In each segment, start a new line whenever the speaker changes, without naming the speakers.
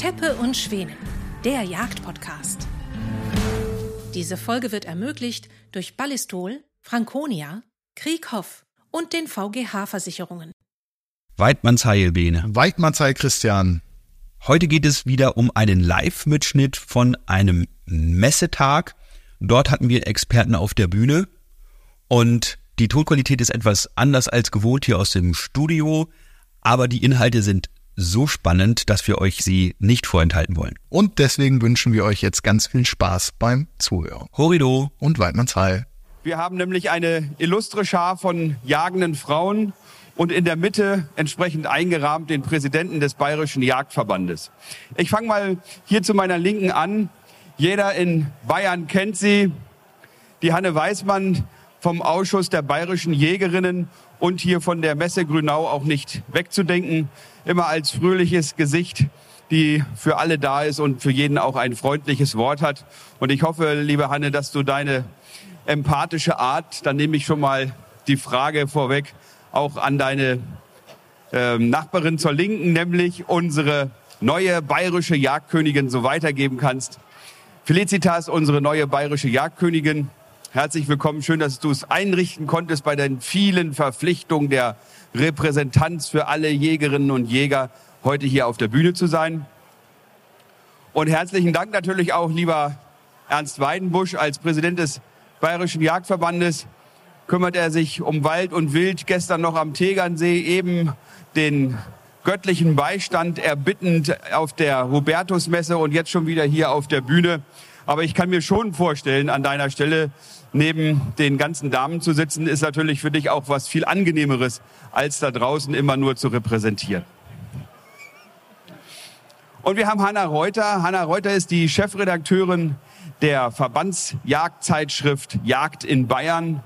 Teppe und Schwänen, der Jagdpodcast. Diese Folge wird ermöglicht durch Ballistol, Franconia, Krieghoff und den VGH-Versicherungen.
Weidmannsheil, Bene.
Weidmannsheil, Christian.
Heute geht es wieder um einen Live-Mitschnitt von einem Messetag. Dort hatten wir Experten auf der Bühne und die Tonqualität ist etwas anders als gewohnt hier aus dem Studio, aber die Inhalte sind so spannend, dass wir euch sie nicht vorenthalten wollen.
Und deswegen wünschen wir euch jetzt ganz viel Spaß beim Zuhören.
Horido
und Weidmannsheil.
Wir haben nämlich eine illustre Schar von jagenden Frauen und in der Mitte entsprechend eingerahmt den Präsidenten des Bayerischen Jagdverbandes. Ich fange mal hier zu meiner Linken an. Jeder in Bayern kennt sie, die Hanne Weismann vom Ausschuss der bayerischen Jägerinnen und hier von der Messe Grünau auch nicht wegzudenken. Immer als fröhliches Gesicht, die für alle da ist und für jeden auch ein freundliches Wort hat. Und ich hoffe, liebe Hanne, dass du deine empathische Art, dann nehme ich schon mal die Frage vorweg, auch an deine äh, Nachbarin zur Linken, nämlich unsere neue bayerische Jagdkönigin so weitergeben kannst. Felicitas, unsere neue bayerische Jagdkönigin, Herzlich willkommen. Schön, dass du es einrichten konntest bei den vielen Verpflichtungen der Repräsentanz für alle Jägerinnen und Jäger, heute hier auf der Bühne zu sein. Und herzlichen Dank natürlich auch, lieber Ernst Weidenbusch, als Präsident des Bayerischen Jagdverbandes kümmert er sich um Wald und Wild. Gestern noch am Tegernsee eben den göttlichen Beistand erbittend auf der Hubertusmesse und jetzt schon wieder hier auf der Bühne. Aber ich kann mir schon vorstellen, an deiner Stelle neben den ganzen Damen zu sitzen, ist natürlich für dich auch was viel angenehmeres, als da draußen immer nur zu repräsentieren. Und wir haben Hanna Reuter. Hanna Reuter ist die Chefredakteurin der Verbandsjagdzeitschrift Jagd in Bayern.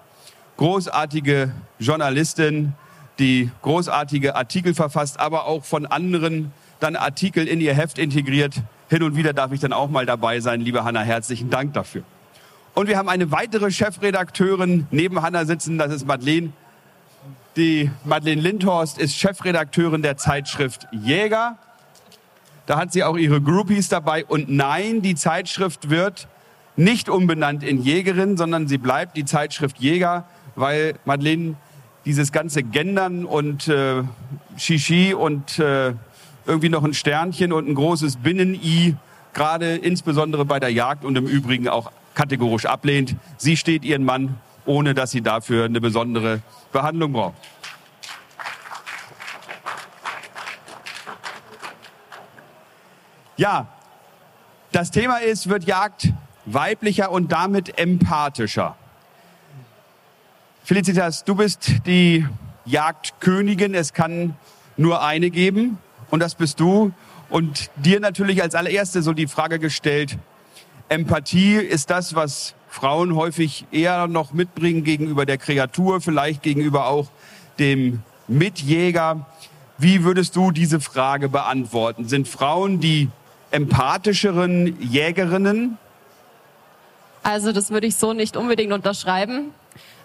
Großartige Journalistin, die großartige Artikel verfasst, aber auch von anderen dann Artikel in ihr Heft integriert. Hin und wieder darf ich dann auch mal dabei sein. Liebe Hanna, herzlichen Dank dafür. Und wir haben eine weitere Chefredakteurin neben Hanna sitzen, das ist Madeleine. Die Madeleine Lindhorst ist Chefredakteurin der Zeitschrift Jäger. Da hat sie auch ihre Groupies dabei. Und nein, die Zeitschrift wird nicht umbenannt in Jägerin, sondern sie bleibt die Zeitschrift Jäger, weil Madeleine dieses ganze Gendern und äh, Shishi und äh, irgendwie noch ein Sternchen und ein großes Binnen-I, gerade insbesondere bei der Jagd und im Übrigen auch kategorisch ablehnt. Sie steht ihren Mann, ohne dass sie dafür eine besondere Behandlung braucht. Ja, das Thema ist, wird Jagd weiblicher und damit empathischer. Felicitas, du bist die Jagdkönigin. Es kann nur eine geben und das bist du. Und dir natürlich als allererste so die Frage gestellt, Empathie ist das, was Frauen häufig eher noch mitbringen gegenüber der Kreatur, vielleicht gegenüber auch dem Mitjäger. Wie würdest du diese Frage beantworten? Sind Frauen die empathischeren Jägerinnen?
Also das würde ich so nicht unbedingt unterschreiben.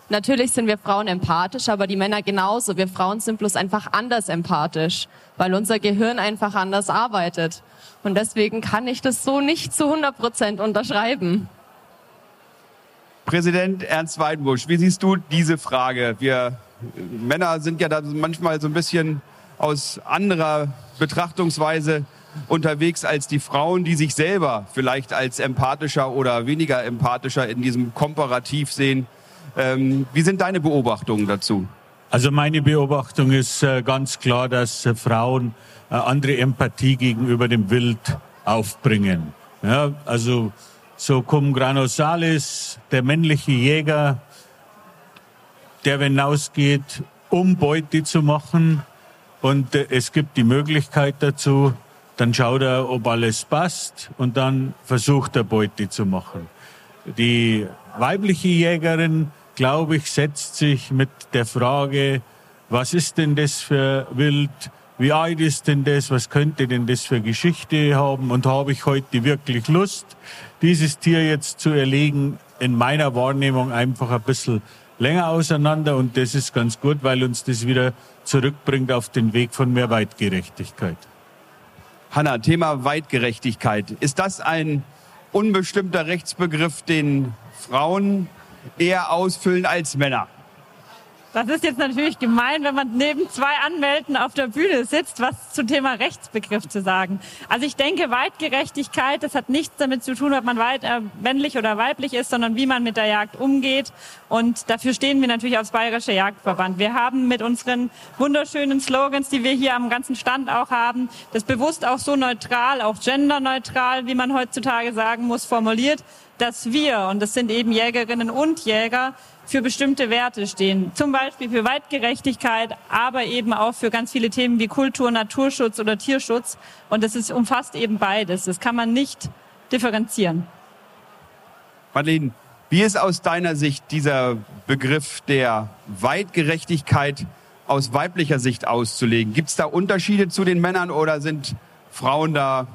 Natürlich sind wir Frauen empathisch, aber die Männer genauso. Wir Frauen sind bloß einfach anders empathisch, weil unser Gehirn einfach anders arbeitet. Und deswegen kann ich das so nicht zu 100 Prozent unterschreiben.
Präsident Ernst Weidenbusch, wie siehst du diese Frage? Wir Männer sind ja da manchmal so ein bisschen aus anderer Betrachtungsweise unterwegs als die Frauen, die sich selber vielleicht als empathischer oder weniger empathischer in diesem Komparativ sehen. Ähm, wie sind deine Beobachtungen dazu?
Also meine Beobachtung ist äh, ganz klar, dass äh, Frauen äh, andere Empathie gegenüber dem Wild aufbringen. Ja, also so cum granosalis, der männliche Jäger, der wenn hinausgeht, um Beute zu machen und es gibt die Möglichkeit dazu, dann schaut er, ob alles passt und dann versucht er Beute zu machen. Die weibliche Jägerin glaube ich, setzt sich mit der Frage, was ist denn das für Wild? Wie alt ist denn das? Was könnte denn das für Geschichte haben? Und habe ich heute wirklich Lust, dieses Tier jetzt zu erlegen? In meiner Wahrnehmung einfach ein bisschen länger auseinander. Und das ist ganz gut, weil uns das wieder zurückbringt auf den Weg von mehr Weitgerechtigkeit.
Hanna, Thema Weitgerechtigkeit. Ist das ein unbestimmter Rechtsbegriff, den Frauen eher ausfüllen als Männer?
Das ist jetzt natürlich gemein, wenn man neben zwei Anwälten auf der Bühne sitzt, was zum Thema Rechtsbegriff zu sagen. Also ich denke, Weitgerechtigkeit, das hat nichts damit zu tun, ob man weit, äh, männlich oder weiblich ist, sondern wie man mit der Jagd umgeht. Und dafür stehen wir natürlich als Bayerischer Jagdverband. Wir haben mit unseren wunderschönen Slogans, die wir hier am ganzen Stand auch haben, das bewusst auch so neutral, auch genderneutral, wie man heutzutage sagen muss, formuliert, dass wir, und das sind eben Jägerinnen und Jäger, für bestimmte Werte stehen. Zum Beispiel für Weitgerechtigkeit, aber eben auch für ganz viele Themen wie Kultur, Naturschutz oder Tierschutz. Und das ist, umfasst eben beides. Das kann man nicht differenzieren.
Madeleine, wie ist aus deiner Sicht dieser Begriff der Weitgerechtigkeit aus weiblicher Sicht auszulegen? Gibt es da Unterschiede zu den Männern oder sind Frauen da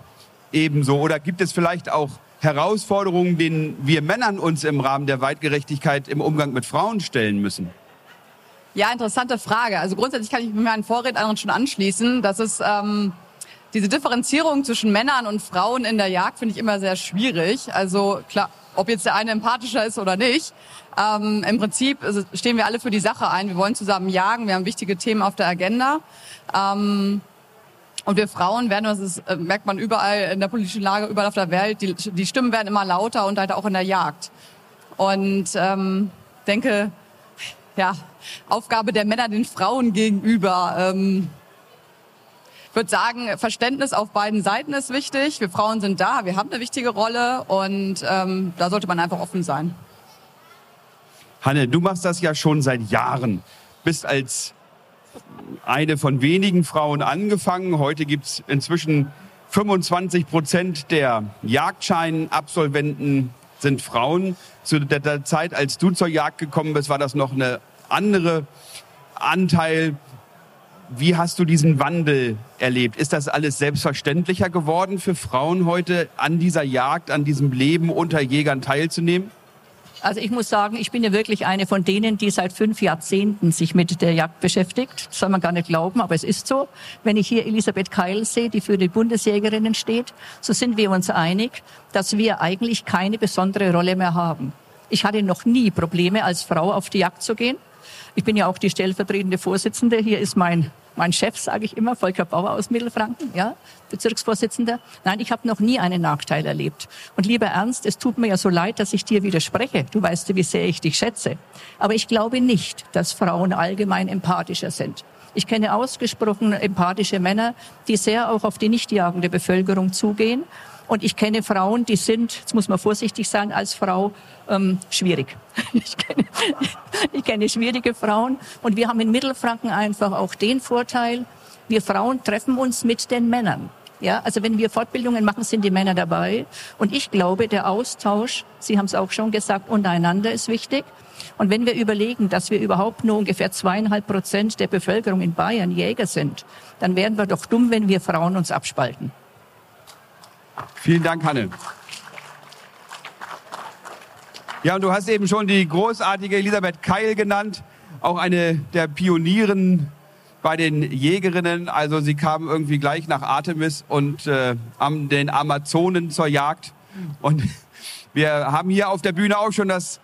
ebenso? Oder gibt es vielleicht auch Herausforderungen, denen wir Männern uns im Rahmen der Weitgerechtigkeit im Umgang mit Frauen stellen müssen?
Ja, interessante Frage. Also grundsätzlich kann ich mit meinen Vorrednern schon anschließen. dass es ähm, diese Differenzierung zwischen Männern und Frauen in der Jagd finde ich immer sehr schwierig. Also klar, ob jetzt der eine empathischer ist oder nicht. Ähm, Im Prinzip stehen wir alle für die Sache ein. Wir wollen zusammen jagen. Wir haben wichtige Themen auf der Agenda. Ähm, und wir Frauen werden, das ist, äh, merkt man überall in der politischen Lage, überall auf der Welt, die, die Stimmen werden immer lauter und halt auch in der Jagd. Und ähm, denke, ja, Aufgabe der Männer den Frauen gegenüber. Ähm, ich würde sagen, Verständnis auf beiden Seiten ist wichtig. Wir Frauen sind da, wir haben eine wichtige Rolle und ähm, da sollte man einfach offen sein.
Hanne, du machst das ja schon seit Jahren. Bist als eine von wenigen Frauen angefangen. Heute gibt es inzwischen 25 Prozent der Jagdscheinabsolventen sind Frauen. Zu der Zeit, als du zur Jagd gekommen bist, war das noch eine andere Anteil. Wie hast du diesen Wandel erlebt? Ist das alles selbstverständlicher geworden für Frauen heute, an dieser Jagd, an diesem Leben unter Jägern teilzunehmen?
Also ich muss sagen, ich bin ja wirklich eine von denen, die seit fünf Jahrzehnten sich mit der Jagd beschäftigt. Das soll man gar nicht glauben, aber es ist so. Wenn ich hier Elisabeth Keil sehe, die für die Bundesjägerinnen steht, so sind wir uns einig, dass wir eigentlich keine besondere Rolle mehr haben. Ich hatte noch nie Probleme, als Frau auf die Jagd zu gehen. Ich bin ja auch die stellvertretende Vorsitzende. Hier ist mein mein Chef, sage ich immer, Volker Bauer aus Mittelfranken, ja, Bezirksvorsitzender. Nein, ich habe noch nie einen Nachteil erlebt. Und lieber Ernst, es tut mir ja so leid, dass ich dir widerspreche. Du weißt ja, wie sehr ich dich schätze. Aber ich glaube nicht, dass Frauen allgemein empathischer sind. Ich kenne ausgesprochen empathische Männer, die sehr auch auf die nicht jagende Bevölkerung zugehen und ich kenne Frauen, die sind, jetzt muss man vorsichtig sein als Frau, ähm, schwierig. Ich kenne, ich kenne schwierige Frauen. Und wir haben in Mittelfranken einfach auch den Vorteil, wir Frauen treffen uns mit den Männern. Ja, also wenn wir Fortbildungen machen, sind die Männer dabei. Und ich glaube, der Austausch, Sie haben es auch schon gesagt, untereinander ist wichtig. Und wenn wir überlegen, dass wir überhaupt nur ungefähr zweieinhalb Prozent der Bevölkerung in Bayern Jäger sind, dann wären wir doch dumm, wenn wir Frauen uns abspalten.
Vielen Dank, Hanne. Ja, und du hast eben schon die großartige Elisabeth Keil genannt, auch eine der Pionieren bei den Jägerinnen. Also sie kam irgendwie gleich nach Artemis und äh, am den Amazonen zur Jagd. Und wir haben hier auf der Bühne auch schon das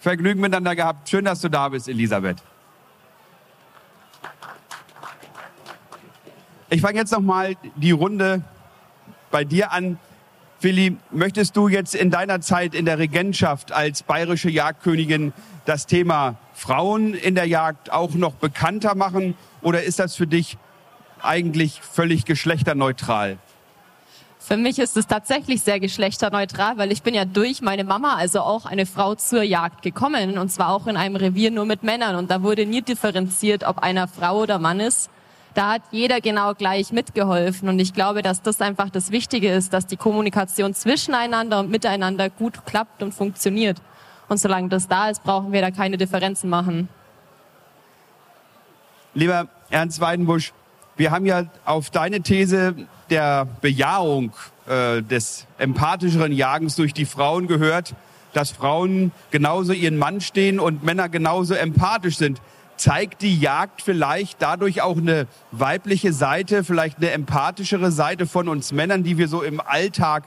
Vergnügen miteinander gehabt. Schön, dass du da bist, Elisabeth. Ich fange jetzt noch mal die Runde bei dir an. Willi, möchtest du jetzt in deiner Zeit in der Regentschaft als bayerische Jagdkönigin das Thema Frauen in der Jagd auch noch bekannter machen oder ist das für dich eigentlich völlig geschlechterneutral?
Für mich ist es tatsächlich sehr geschlechterneutral, weil ich bin ja durch meine Mama, also auch eine Frau zur Jagd gekommen und zwar auch in einem Revier nur mit Männern und da wurde nie differenziert, ob einer Frau oder Mann ist da hat jeder genau gleich mitgeholfen. Und ich glaube, dass das einfach das Wichtige ist, dass die Kommunikation zwischeneinander und miteinander gut klappt und funktioniert. Und solange das da ist, brauchen wir da keine Differenzen machen.
Lieber Ernst Weidenbusch, wir haben ja auf deine These der Bejahung äh, des empathischeren Jagens durch die Frauen gehört, dass Frauen genauso ihren Mann stehen und Männer genauso empathisch sind. Zeigt die Jagd vielleicht dadurch auch eine weibliche Seite, vielleicht eine empathischere Seite von uns Männern, die wir so im Alltag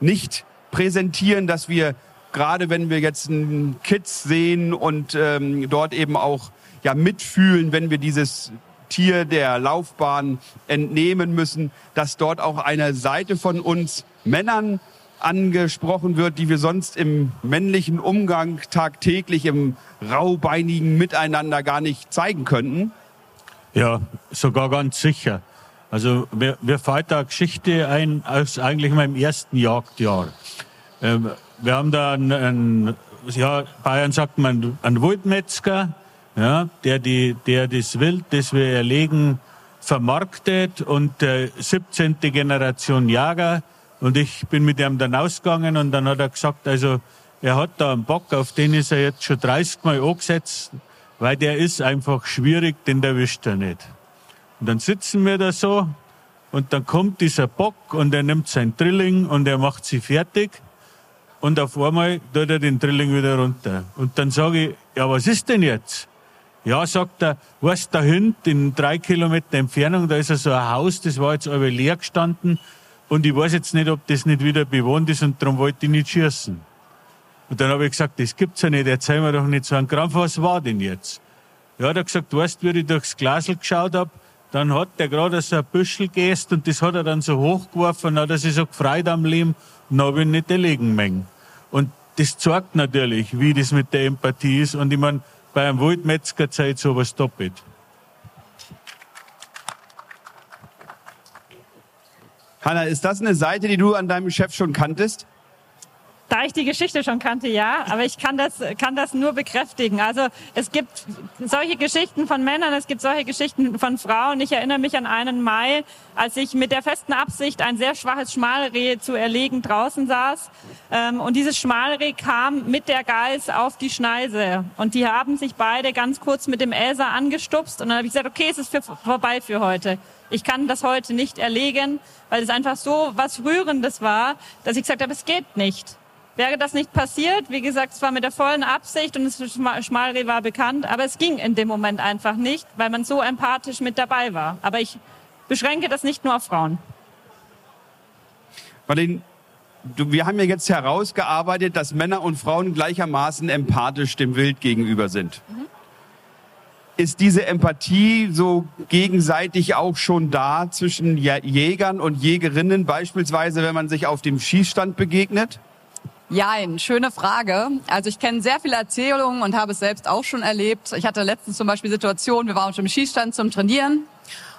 nicht präsentieren, dass wir gerade wenn wir jetzt einen Kids sehen und ähm, dort eben auch ja mitfühlen, wenn wir dieses Tier der Laufbahn entnehmen müssen, dass dort auch eine Seite von uns Männern angesprochen wird, die wir sonst im männlichen Umgang tagtäglich im raubeinigen Miteinander gar nicht zeigen könnten?
Ja, sogar ganz sicher. Also mir, mir fällt da Geschichte ein aus eigentlich meinem ersten Jagdjahr. Ähm, wir haben da einen, einen, ja, Bayern sagt man, einen Waldmetzger, ja, der, die, der das Wild, das wir erlegen, vermarktet und äh, 17. Generation Jager. Und ich bin mit ihm dann ausgegangen und dann hat er gesagt, also er hat da einen Bock, auf den ist er jetzt schon 30 Mal angesetzt, weil der ist einfach schwierig, den erwischt er nicht. Und dann sitzen wir da so und dann kommt dieser Bock und er nimmt sein Drilling und er macht sie fertig und auf einmal tut er den Drilling wieder runter. Und dann sage ich, ja, was ist denn jetzt? Ja, sagt er, weißt da hinten in drei Kilometer Entfernung, da ist ja so ein Haus, das war jetzt aber leer gestanden und ich weiß jetzt nicht, ob das nicht wieder bewohnt ist und darum wollte ich nicht schießen. Und dann habe ich gesagt, das gibt's ja nicht, erzähl mir doch nicht so einen Krampf, was war denn jetzt? Ja, hat er gesagt, weißt, wie ich durchs Glasl geschaut hab, dann hat der gerade so ein Büschel gegessen und das hat er dann so hochgeworfen und hat er sich so gefreut am Leben und dann habe ich nicht erlegen mengen. Und das zeigt natürlich, wie das mit der Empathie ist und ich meine, bei einem Waldmetzger Zeit sowas doppelt.
Hanna, ist das eine Seite, die du an deinem Chef schon kanntest?
Da ich die Geschichte schon kannte, ja, aber ich kann das, kann das nur bekräftigen. Also es gibt solche Geschichten von Männern, es gibt solche Geschichten von Frauen. Ich erinnere mich an einen Mai, als ich mit der festen Absicht, ein sehr schwaches Schmalreh zu erlegen, draußen saß. Ähm, und dieses Schmalreh kam mit der Geiß auf die Schneise. Und die haben sich beide ganz kurz mit dem Äser angestupst. Und dann habe ich gesagt, okay, es ist für, vorbei für heute. Ich kann das heute nicht erlegen, weil es einfach so was Rührendes war, dass ich gesagt habe, es geht nicht. Wäre das nicht passiert, wie gesagt, es war mit der vollen Absicht und das Schmalreh war bekannt, aber es ging in dem Moment einfach nicht, weil man so empathisch mit dabei war. Aber ich beschränke das nicht nur auf Frauen.
Marlene, du, wir haben ja jetzt herausgearbeitet, dass Männer und Frauen gleichermaßen empathisch dem Wild gegenüber sind. Mhm. Ist diese Empathie so gegenseitig auch schon da zwischen Jägern und Jägerinnen, beispielsweise wenn man sich auf dem Schießstand begegnet?
Jein, schöne Frage. Also ich kenne sehr viele Erzählungen und habe es selbst auch schon erlebt. Ich hatte letztens zum Beispiel Situationen, wir waren auf dem Schießstand zum Trainieren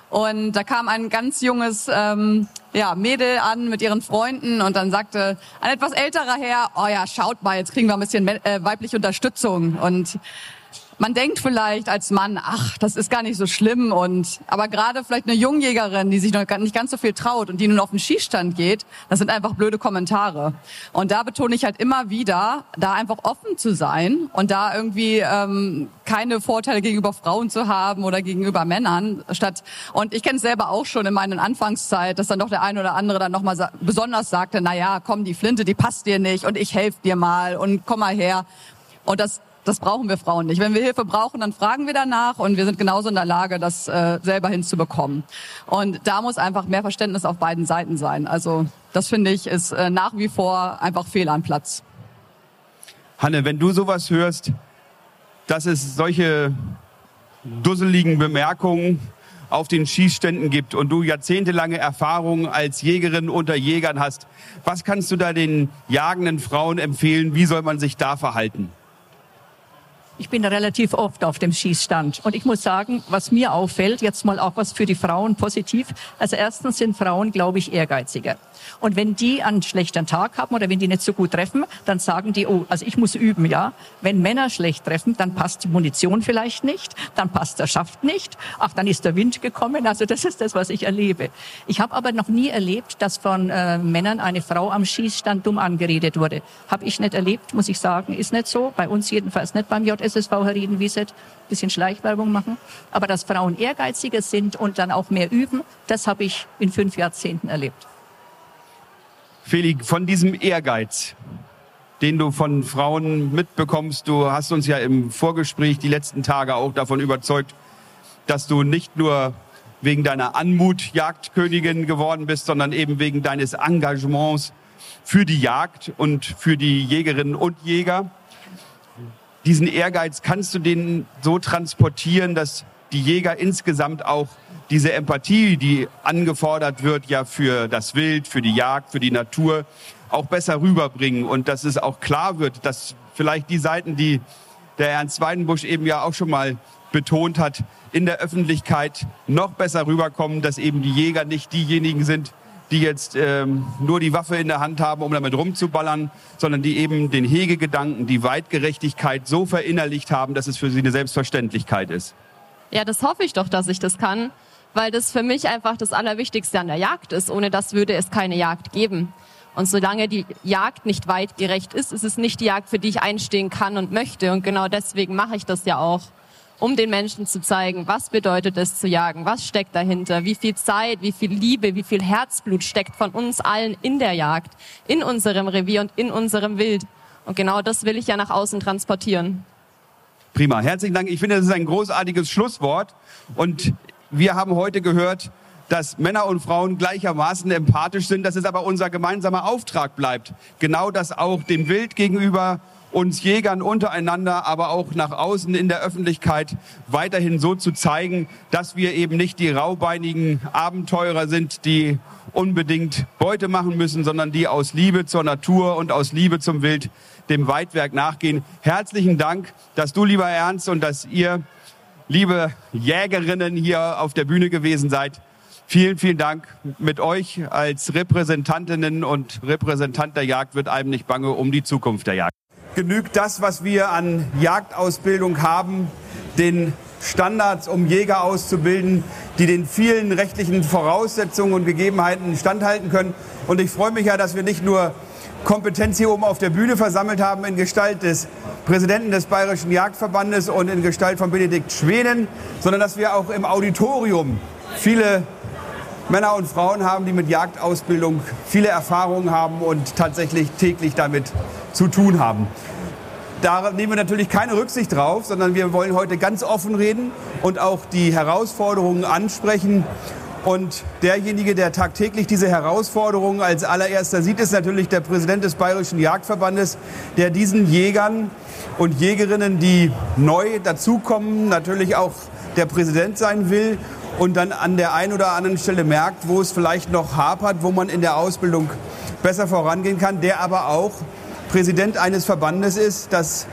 und da kam ein ganz junges ähm, ja, Mädel an mit ihren Freunden und dann sagte ein etwas älterer Herr, oh ja, schaut mal, jetzt kriegen wir ein bisschen äh, weibliche Unterstützung. Und man denkt vielleicht als Mann, ach, das ist gar nicht so schlimm und aber gerade vielleicht eine Jungjägerin, die sich noch nicht ganz so viel traut und die nun auf den Schießstand geht, das sind einfach blöde Kommentare. Und da betone ich halt immer wieder, da einfach offen zu sein und da irgendwie ähm, keine Vorteile gegenüber Frauen zu haben oder gegenüber Männern statt und ich kenne es selber auch schon in meiner Anfangszeit, dass dann doch der eine oder andere dann nochmal sa besonders sagte, na ja, komm, die Flinte, die passt dir nicht und ich helfe dir mal und komm mal her. Und das das brauchen wir Frauen nicht. Wenn wir Hilfe brauchen, dann fragen wir danach und wir sind genauso in der Lage, das äh, selber hinzubekommen. Und da muss einfach mehr Verständnis auf beiden Seiten sein. Also das finde ich ist äh, nach wie vor einfach fehl am Platz.
Hanne, wenn du sowas hörst, dass es solche dusseligen Bemerkungen auf den Schießständen gibt und du jahrzehntelange Erfahrung als Jägerin unter Jägern hast, was kannst du da den jagenden Frauen empfehlen? Wie soll man sich da verhalten?
Ich bin relativ oft auf dem Schießstand. Und ich muss sagen, was mir auffällt, jetzt mal auch was für die Frauen positiv. Also erstens sind Frauen, glaube ich, ehrgeiziger. Und wenn die einen schlechten Tag haben oder wenn die nicht so gut treffen, dann sagen die, oh, also ich muss üben, ja. Wenn Männer schlecht treffen, dann passt die Munition vielleicht nicht, dann passt der Schaft nicht, ach, dann ist der Wind gekommen. Also das ist das, was ich erlebe. Ich habe aber noch nie erlebt, dass von äh, Männern eine Frau am Schießstand dumm angeredet wurde. Habe ich nicht erlebt, muss ich sagen. Ist nicht so. Bei uns jedenfalls nicht beim JSSV Herrieden-Wieset. Bisschen Schleichwerbung machen. Aber dass Frauen ehrgeiziger sind und dann auch mehr üben, das habe ich in fünf Jahrzehnten erlebt.
Feli, von diesem Ehrgeiz, den du von Frauen mitbekommst. Du hast uns ja im Vorgespräch die letzten Tage auch davon überzeugt, dass du nicht nur wegen deiner Anmut Jagdkönigin geworden bist, sondern eben wegen deines Engagements für die Jagd und für die Jägerinnen und Jäger. Diesen Ehrgeiz kannst du denen so transportieren, dass die Jäger insgesamt auch diese Empathie, die angefordert wird, ja für das Wild, für die Jagd, für die Natur, auch besser rüberbringen. Und dass es auch klar wird, dass vielleicht die Seiten, die der Ernst Weidenbusch eben ja auch schon mal betont hat, in der Öffentlichkeit noch besser rüberkommen, dass eben die Jäger nicht diejenigen sind, die jetzt ähm, nur die Waffe in der Hand haben, um damit rumzuballern, sondern die eben den Hegegedanken, die Weitgerechtigkeit so verinnerlicht haben, dass es für sie eine Selbstverständlichkeit ist.
Ja, das hoffe ich doch, dass ich das kann, weil das für mich einfach das Allerwichtigste an der Jagd ist. Ohne das würde es keine Jagd geben. Und solange die Jagd nicht weitgerecht ist, ist es nicht die Jagd, für die ich einstehen kann und möchte. Und genau deswegen mache ich das ja auch um den Menschen zu zeigen, was bedeutet es zu jagen, was steckt dahinter, wie viel Zeit, wie viel Liebe, wie viel Herzblut steckt von uns allen in der Jagd, in unserem Revier und in unserem Wild. Und genau das will ich ja nach außen transportieren.
Prima, herzlichen Dank. Ich finde, das ist ein großartiges Schlusswort. Und wir haben heute gehört, dass Männer und Frauen gleichermaßen empathisch sind, dass es aber unser gemeinsamer Auftrag bleibt, genau das auch dem Wild gegenüber uns Jägern untereinander, aber auch nach außen in der Öffentlichkeit weiterhin so zu zeigen, dass wir eben nicht die raubeinigen Abenteurer sind, die unbedingt Beute machen müssen, sondern die aus Liebe zur Natur und aus Liebe zum Wild dem Weitwerk nachgehen. Herzlichen Dank, dass du, lieber Ernst, und dass ihr, liebe Jägerinnen, hier auf der Bühne gewesen seid. Vielen, vielen Dank. Mit euch als Repräsentantinnen und Repräsentant der Jagd wird einem nicht bange um die Zukunft der Jagd genügt das, was wir an Jagdausbildung haben, den Standards, um Jäger auszubilden, die den vielen rechtlichen Voraussetzungen und Gegebenheiten standhalten können. Und ich freue mich ja, dass wir nicht nur Kompetenz hier oben auf der Bühne versammelt haben in Gestalt des Präsidenten des Bayerischen Jagdverbandes und in Gestalt von Benedikt Schwenen, sondern dass wir auch im Auditorium viele Männer und Frauen haben, die mit Jagdausbildung viele Erfahrungen haben und tatsächlich täglich damit zu tun haben. Da nehmen wir natürlich keine Rücksicht drauf, sondern wir wollen heute ganz offen reden und auch die Herausforderungen ansprechen. Und derjenige, der tagtäglich diese Herausforderungen als allererster sieht, ist natürlich der Präsident des Bayerischen Jagdverbandes, der diesen Jägern und Jägerinnen, die neu dazukommen, natürlich auch der Präsident sein will und dann an der einen oder anderen Stelle merkt, wo es vielleicht noch hapert, wo man in der Ausbildung besser vorangehen kann, der aber auch Präsident eines Verbandes ist, das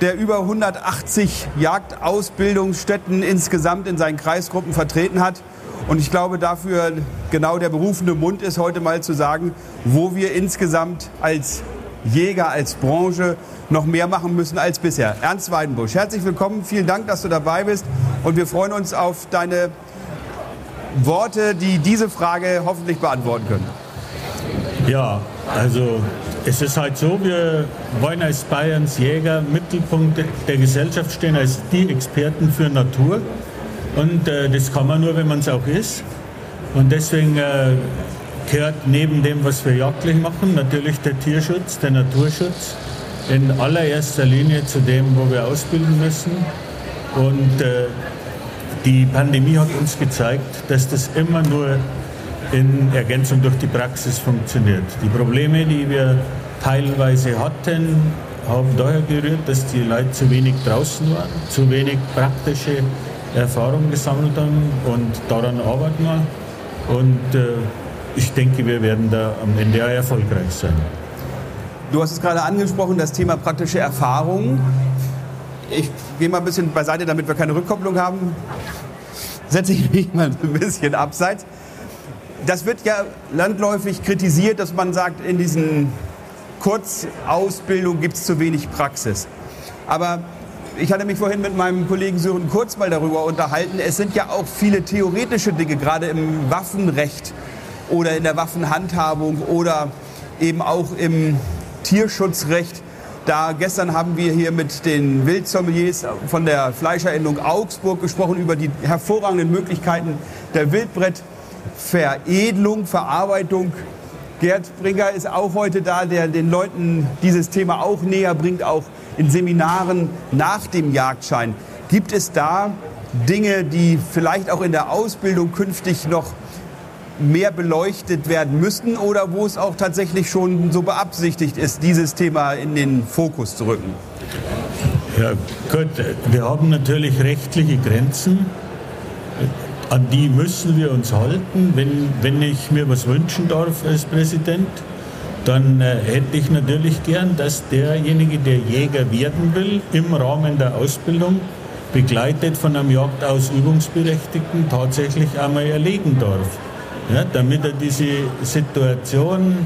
der über 180 Jagdausbildungsstätten insgesamt in seinen Kreisgruppen vertreten hat. Und ich glaube, dafür genau der berufene Mund ist, heute mal zu sagen, wo wir insgesamt als Jäger, als Branche noch mehr machen müssen als bisher. Ernst Weidenbusch, herzlich willkommen. Vielen Dank, dass du dabei bist. Und wir freuen uns auf deine Worte, die diese Frage hoffentlich beantworten können.
Ja, also es ist halt so, wir wollen als Bayerns Jäger Mittelpunkt der Gesellschaft stehen, als die Experten für Natur. Und äh, das kann man nur, wenn man es auch ist. Und deswegen äh, gehört neben dem, was wir jagdlich machen, natürlich der Tierschutz, der Naturschutz in allererster Linie zu dem, wo wir ausbilden müssen. Und äh, die Pandemie hat uns gezeigt, dass das immer nur in Ergänzung durch die Praxis funktioniert. Die Probleme, die wir teilweise hatten, haben daher gerührt, dass die Leute zu wenig draußen waren, zu wenig praktische Erfahrungen gesammelt haben und daran arbeiten wir. Und äh, ich denke, wir werden da am Ende erfolgreich sein.
Du hast es gerade angesprochen, das Thema praktische Erfahrungen. Ich gehe mal ein bisschen beiseite, damit wir keine Rückkopplung haben. Setze ich mich mal ein bisschen abseits das wird ja landläufig kritisiert, dass man sagt, in diesen Kurzausbildungen gibt es zu wenig Praxis. Aber ich hatte mich vorhin mit meinem Kollegen Sören Kurz mal darüber unterhalten. Es sind ja auch viele theoretische Dinge, gerade im Waffenrecht oder in der Waffenhandhabung oder eben auch im Tierschutzrecht. Da gestern haben wir hier mit den Wildsommeliers von der Fleischerendung Augsburg gesprochen über die hervorragenden Möglichkeiten der Wildbrett Veredelung, Verarbeitung Gerd Springer ist auch heute da, der den Leuten dieses Thema auch näher bringt, auch in Seminaren nach dem Jagdschein. Gibt es da Dinge, die vielleicht auch in der Ausbildung künftig noch mehr beleuchtet werden müssten oder wo es auch tatsächlich schon so beabsichtigt ist, dieses Thema in den Fokus zu rücken?
Ja, gut, wir haben natürlich rechtliche Grenzen, an die müssen wir uns halten. Wenn, wenn ich mir was wünschen darf als Präsident, dann äh, hätte ich natürlich gern, dass derjenige, der Jäger werden will, im Rahmen der Ausbildung begleitet von einem Jagdausübungsberechtigten tatsächlich einmal erlegen darf. Ja, damit er diese Situation,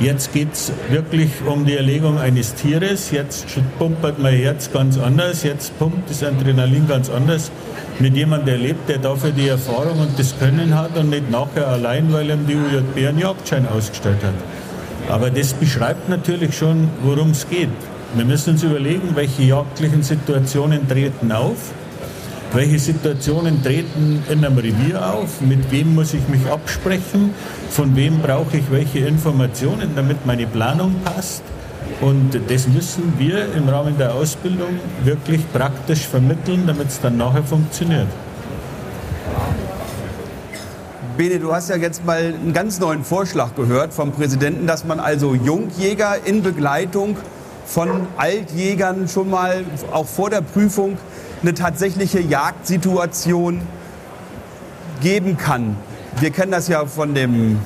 jetzt geht es wirklich um die Erlegung eines Tieres, jetzt pumpert mein Herz ganz anders, jetzt pumpt das Adrenalin ganz anders mit jemandem, der lebt, der dafür die Erfahrung und das Können hat und nicht nachher allein, weil ihm die UJB einen Jagdschein ausgestellt hat. Aber das beschreibt natürlich schon, worum es geht. Wir müssen uns überlegen, welche jagdlichen Situationen treten auf, welche Situationen treten in einem Revier auf, mit wem muss ich mich absprechen, von wem brauche ich welche Informationen, damit meine Planung passt. Und das müssen wir im Rahmen der Ausbildung wirklich praktisch vermitteln, damit es dann nachher funktioniert.
Bene, du hast ja jetzt mal einen ganz neuen Vorschlag gehört vom Präsidenten, dass man also Jungjäger in Begleitung von Altjägern schon mal auch vor der Prüfung eine tatsächliche Jagdsituation geben kann. Wir kennen das ja von, dem,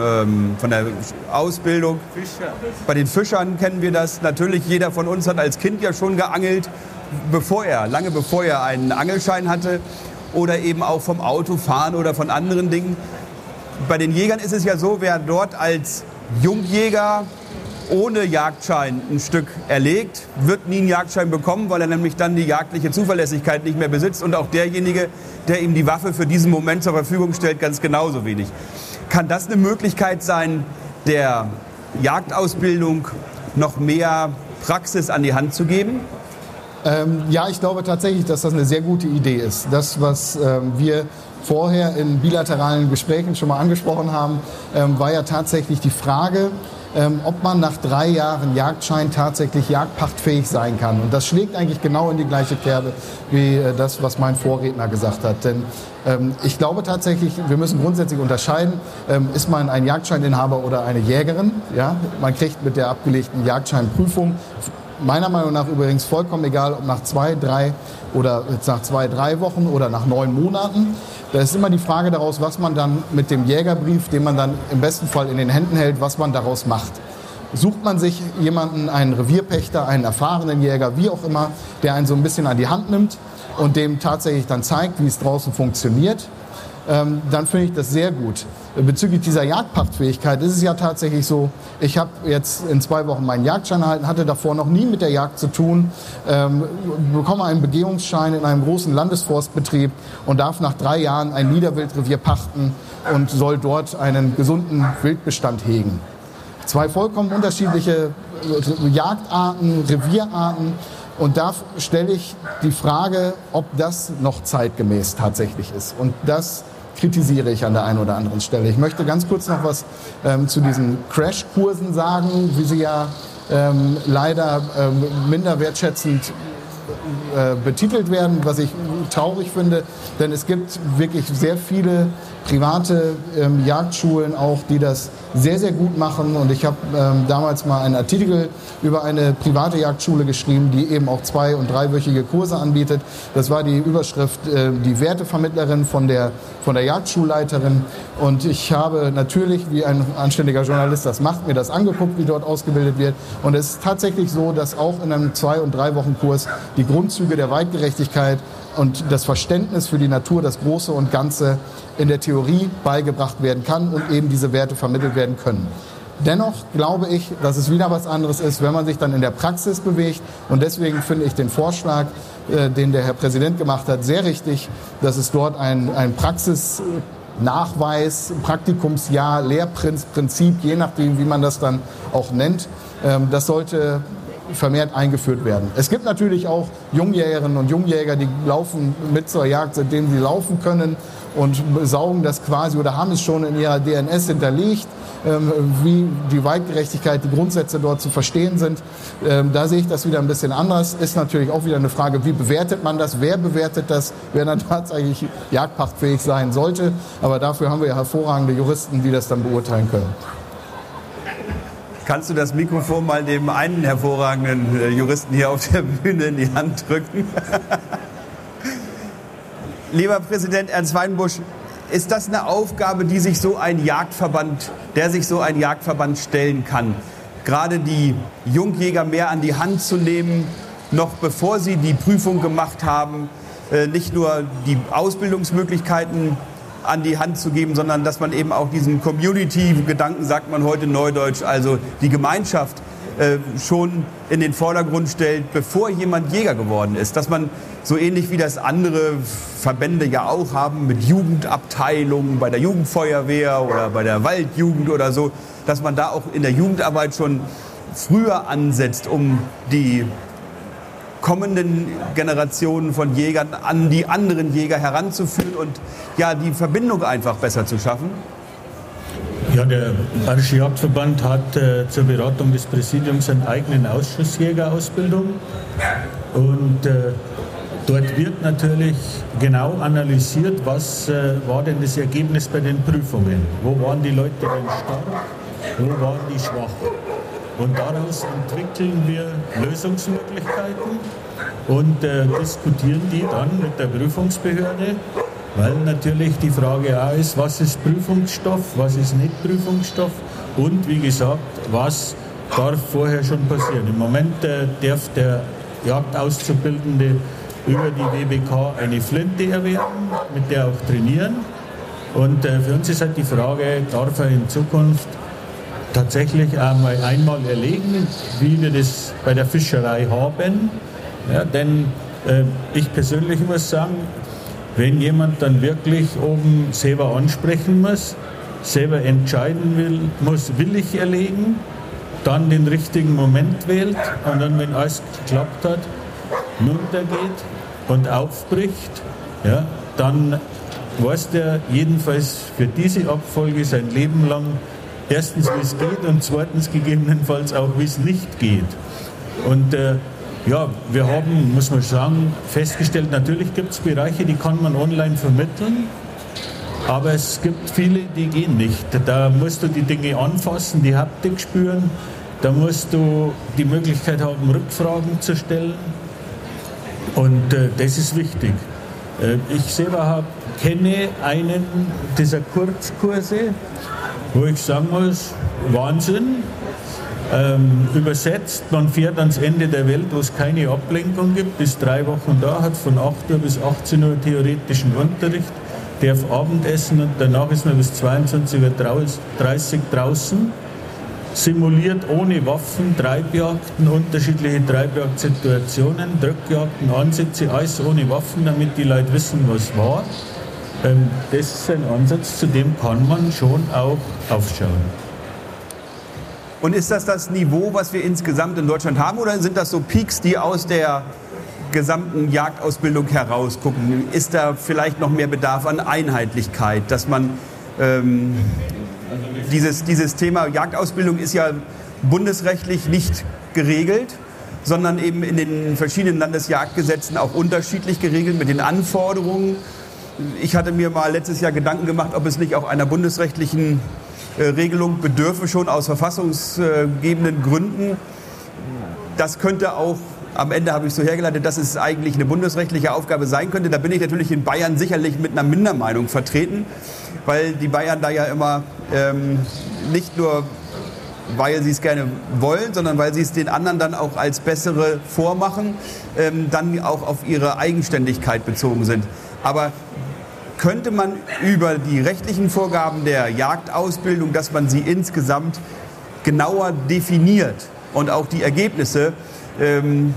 ähm, von der Ausbildung. Fischer. Bei den Fischern kennen wir das. Natürlich, jeder von uns hat als Kind ja schon geangelt, bevor er, lange bevor er einen Angelschein hatte. Oder eben auch vom Autofahren oder von anderen Dingen. Bei den Jägern ist es ja so, wer dort als Jungjäger ohne Jagdschein ein Stück erlegt, wird nie einen Jagdschein bekommen, weil er nämlich dann die jagdliche Zuverlässigkeit nicht mehr besitzt und auch derjenige, der ihm die Waffe für diesen Moment zur Verfügung stellt, ganz genauso wenig. Kann das eine Möglichkeit sein, der Jagdausbildung noch mehr Praxis an die Hand zu geben?
Ähm, ja, ich glaube tatsächlich, dass das eine sehr gute Idee ist. Das, was ähm, wir vorher in bilateralen Gesprächen schon mal angesprochen haben, ähm, war ja tatsächlich die Frage, ähm, ob man nach drei Jahren Jagdschein tatsächlich jagdpachtfähig sein kann. Und das schlägt eigentlich genau in die gleiche Kerbe wie äh, das, was mein Vorredner gesagt hat. Denn ähm, ich glaube tatsächlich, wir müssen grundsätzlich unterscheiden, ähm, ist man ein Jagdscheininhaber oder eine Jägerin. Ja? Man kriegt mit der abgelegten Jagdscheinprüfung meiner Meinung nach übrigens vollkommen egal, ob nach zwei, drei oder nach zwei, drei Wochen oder nach neun Monaten. Da ist immer die Frage daraus, was man dann mit dem Jägerbrief, den man dann im besten Fall in den Händen hält, was man daraus macht. Sucht man sich jemanden, einen Revierpächter, einen erfahrenen Jäger, wie auch immer, der einen so ein bisschen an die Hand nimmt und dem tatsächlich dann zeigt, wie es draußen funktioniert, ähm, dann finde ich das sehr gut. Bezüglich dieser Jagdpachtfähigkeit ist es ja tatsächlich so, ich habe jetzt in zwei Wochen meinen Jagdschein erhalten, hatte davor noch nie mit der Jagd zu tun, ähm, bekomme einen Begehungsschein in einem großen Landesforstbetrieb und darf nach drei Jahren ein Niederwildrevier pachten und soll dort einen gesunden Wildbestand hegen. Zwei vollkommen unterschiedliche äh, Jagdarten, Revierarten. Und da stelle ich die Frage, ob das noch zeitgemäß tatsächlich ist. Und das kritisiere ich an der einen oder anderen Stelle. Ich möchte ganz kurz noch was ähm, zu diesen Crashkursen sagen, wie sie ja ähm, leider ähm, minder wertschätzend äh, betitelt werden, was ich traurig finde, denn es gibt wirklich sehr viele private ähm, Jagdschulen auch, die das sehr, sehr gut machen. Und ich habe ähm, damals mal einen Artikel über eine private Jagdschule geschrieben, die eben auch zwei- und dreiwöchige Kurse anbietet. Das war die Überschrift äh, Die Wertevermittlerin von der, von der Jagdschulleiterin. Und ich habe natürlich, wie ein anständiger Journalist das macht, mir das angeguckt, wie dort ausgebildet wird. Und es ist tatsächlich so, dass auch in einem zwei- und drei Wochen Kurs die Grundzüge der Weitgerechtigkeit und das Verständnis für die Natur, das Große und Ganze in der Theorie beigebracht werden kann und eben diese Werte vermittelt werden können. Dennoch glaube ich, dass es wieder was anderes ist, wenn man sich dann in der Praxis bewegt. Und deswegen finde ich den Vorschlag, äh, den der Herr Präsident gemacht hat, sehr richtig, dass es dort ein, ein Praxisnachweis, Praktikumsjahr, Lehrprinzip, je nachdem, wie man das dann auch nennt, ähm, das sollte vermehrt eingeführt werden. Es gibt natürlich auch Jungjägerinnen und Jungjäger, die laufen mit zur Jagd, seitdem sie laufen können und saugen das quasi oder haben es schon in ihrer DNS hinterlegt, ähm, wie die Weitgerechtigkeit, die Grundsätze dort zu verstehen sind. Ähm, da sehe ich das wieder ein bisschen anders. Ist natürlich auch wieder eine Frage, wie bewertet man das, wer bewertet das, wer dann tatsächlich jagdpachtfähig sein sollte. Aber dafür haben wir ja hervorragende Juristen, die das dann beurteilen können.
Kannst du das Mikrofon mal dem einen hervorragenden äh, Juristen hier auf der Bühne in die Hand drücken? Lieber Präsident Ernst Weinbusch, ist das eine Aufgabe, die sich so ein Jagdverband, der sich so ein Jagdverband stellen kann? Gerade die Jungjäger mehr an die Hand zu nehmen, noch bevor sie die Prüfung gemacht haben, äh, nicht nur die Ausbildungsmöglichkeiten an die Hand zu geben, sondern dass man eben auch diesen Community-Gedanken, sagt man heute neudeutsch, also die Gemeinschaft äh, schon in den Vordergrund stellt, bevor jemand Jäger geworden ist. Dass man so ähnlich wie das andere Verbände ja auch haben mit Jugendabteilungen bei der Jugendfeuerwehr oder bei der Waldjugend oder so, dass man da auch in der Jugendarbeit schon früher ansetzt, um die kommenden Generationen von Jägern an die anderen Jäger heranzuführen und ja die Verbindung einfach besser zu schaffen?
Ja, der Bayerische Jagdverband hat äh, zur Beratung des Präsidiums einen eigenen Ausschuss Jägerausbildung. Und äh, dort wird natürlich genau analysiert, was äh, war denn das Ergebnis bei den Prüfungen. Wo waren die Leute denn stark, wo waren die schwach. Und daraus entwickeln wir Lösungsmöglichkeiten und äh, diskutieren die dann mit der Prüfungsbehörde weil natürlich die Frage auch ist, was ist Prüfungsstoff, was ist nicht Prüfungsstoff und wie gesagt, was darf vorher schon passieren. Im Moment äh, darf der Jagdauszubildende über die WBK eine Flinte erwerben, mit der auch trainieren. Und äh, für uns ist halt die Frage, darf er in Zukunft tatsächlich einmal, einmal erlegen, wie wir das bei der Fischerei haben. Ja, denn äh, ich persönlich muss sagen, wenn jemand dann wirklich oben selber ansprechen muss, selber entscheiden will, muss, will ich erlegen, dann den richtigen Moment wählt und dann, wenn alles geklappt hat, runtergeht und aufbricht, ja, dann weiß der jedenfalls für diese Abfolge sein Leben lang erstens, wie es geht und zweitens gegebenenfalls auch, wie es nicht geht. Und äh, ja, wir haben, muss man sagen, festgestellt, natürlich gibt es Bereiche, die kann man online vermitteln, aber es gibt viele, die gehen nicht. Da musst du die Dinge anfassen, die Haptik spüren, da musst du die Möglichkeit haben, Rückfragen zu stellen und äh, das ist wichtig. Äh, ich selber hab, kenne einen dieser Kurzkurse, wo ich sagen muss, Wahnsinn, ähm, übersetzt, man fährt ans Ende der Welt, wo es keine Ablenkung gibt, ist drei Wochen da, hat von 8 Uhr bis 18 Uhr theoretischen Unterricht, darf Abendessen und danach ist man bis 22.30 Uhr draußen, simuliert ohne Waffen Treibjagden, unterschiedliche Treibjagdsituationen, Drückjagden, Ansätze, alles ohne Waffen, damit die Leute wissen, was war. Ähm, das ist ein Ansatz, zu dem kann man schon auch aufschauen.
Und ist das das Niveau, was wir insgesamt in Deutschland haben, oder sind das so Peaks, die aus der gesamten Jagdausbildung herausgucken? Ist da vielleicht noch mehr Bedarf an Einheitlichkeit, dass man ähm, dieses, dieses Thema Jagdausbildung ist ja bundesrechtlich nicht geregelt, sondern eben in den verschiedenen Landesjagdgesetzen auch unterschiedlich geregelt mit den Anforderungen. Ich hatte mir mal letztes Jahr Gedanken gemacht, ob es nicht auch einer bundesrechtlichen äh, Regelung bedürfe schon aus verfassungsgebenden Gründen. Das könnte auch am Ende habe ich so hergeleitet, dass es eigentlich eine bundesrechtliche Aufgabe sein könnte. Da bin ich natürlich in Bayern sicherlich mit einer Mindermeinung vertreten, weil die Bayern da ja immer ähm, nicht nur, weil sie es gerne wollen, sondern weil sie es den anderen dann auch als bessere vormachen, ähm, dann auch auf ihre Eigenständigkeit bezogen sind. Aber könnte man über die rechtlichen Vorgaben der Jagdausbildung, dass man sie insgesamt genauer definiert und auch die Ergebnisse, ähm,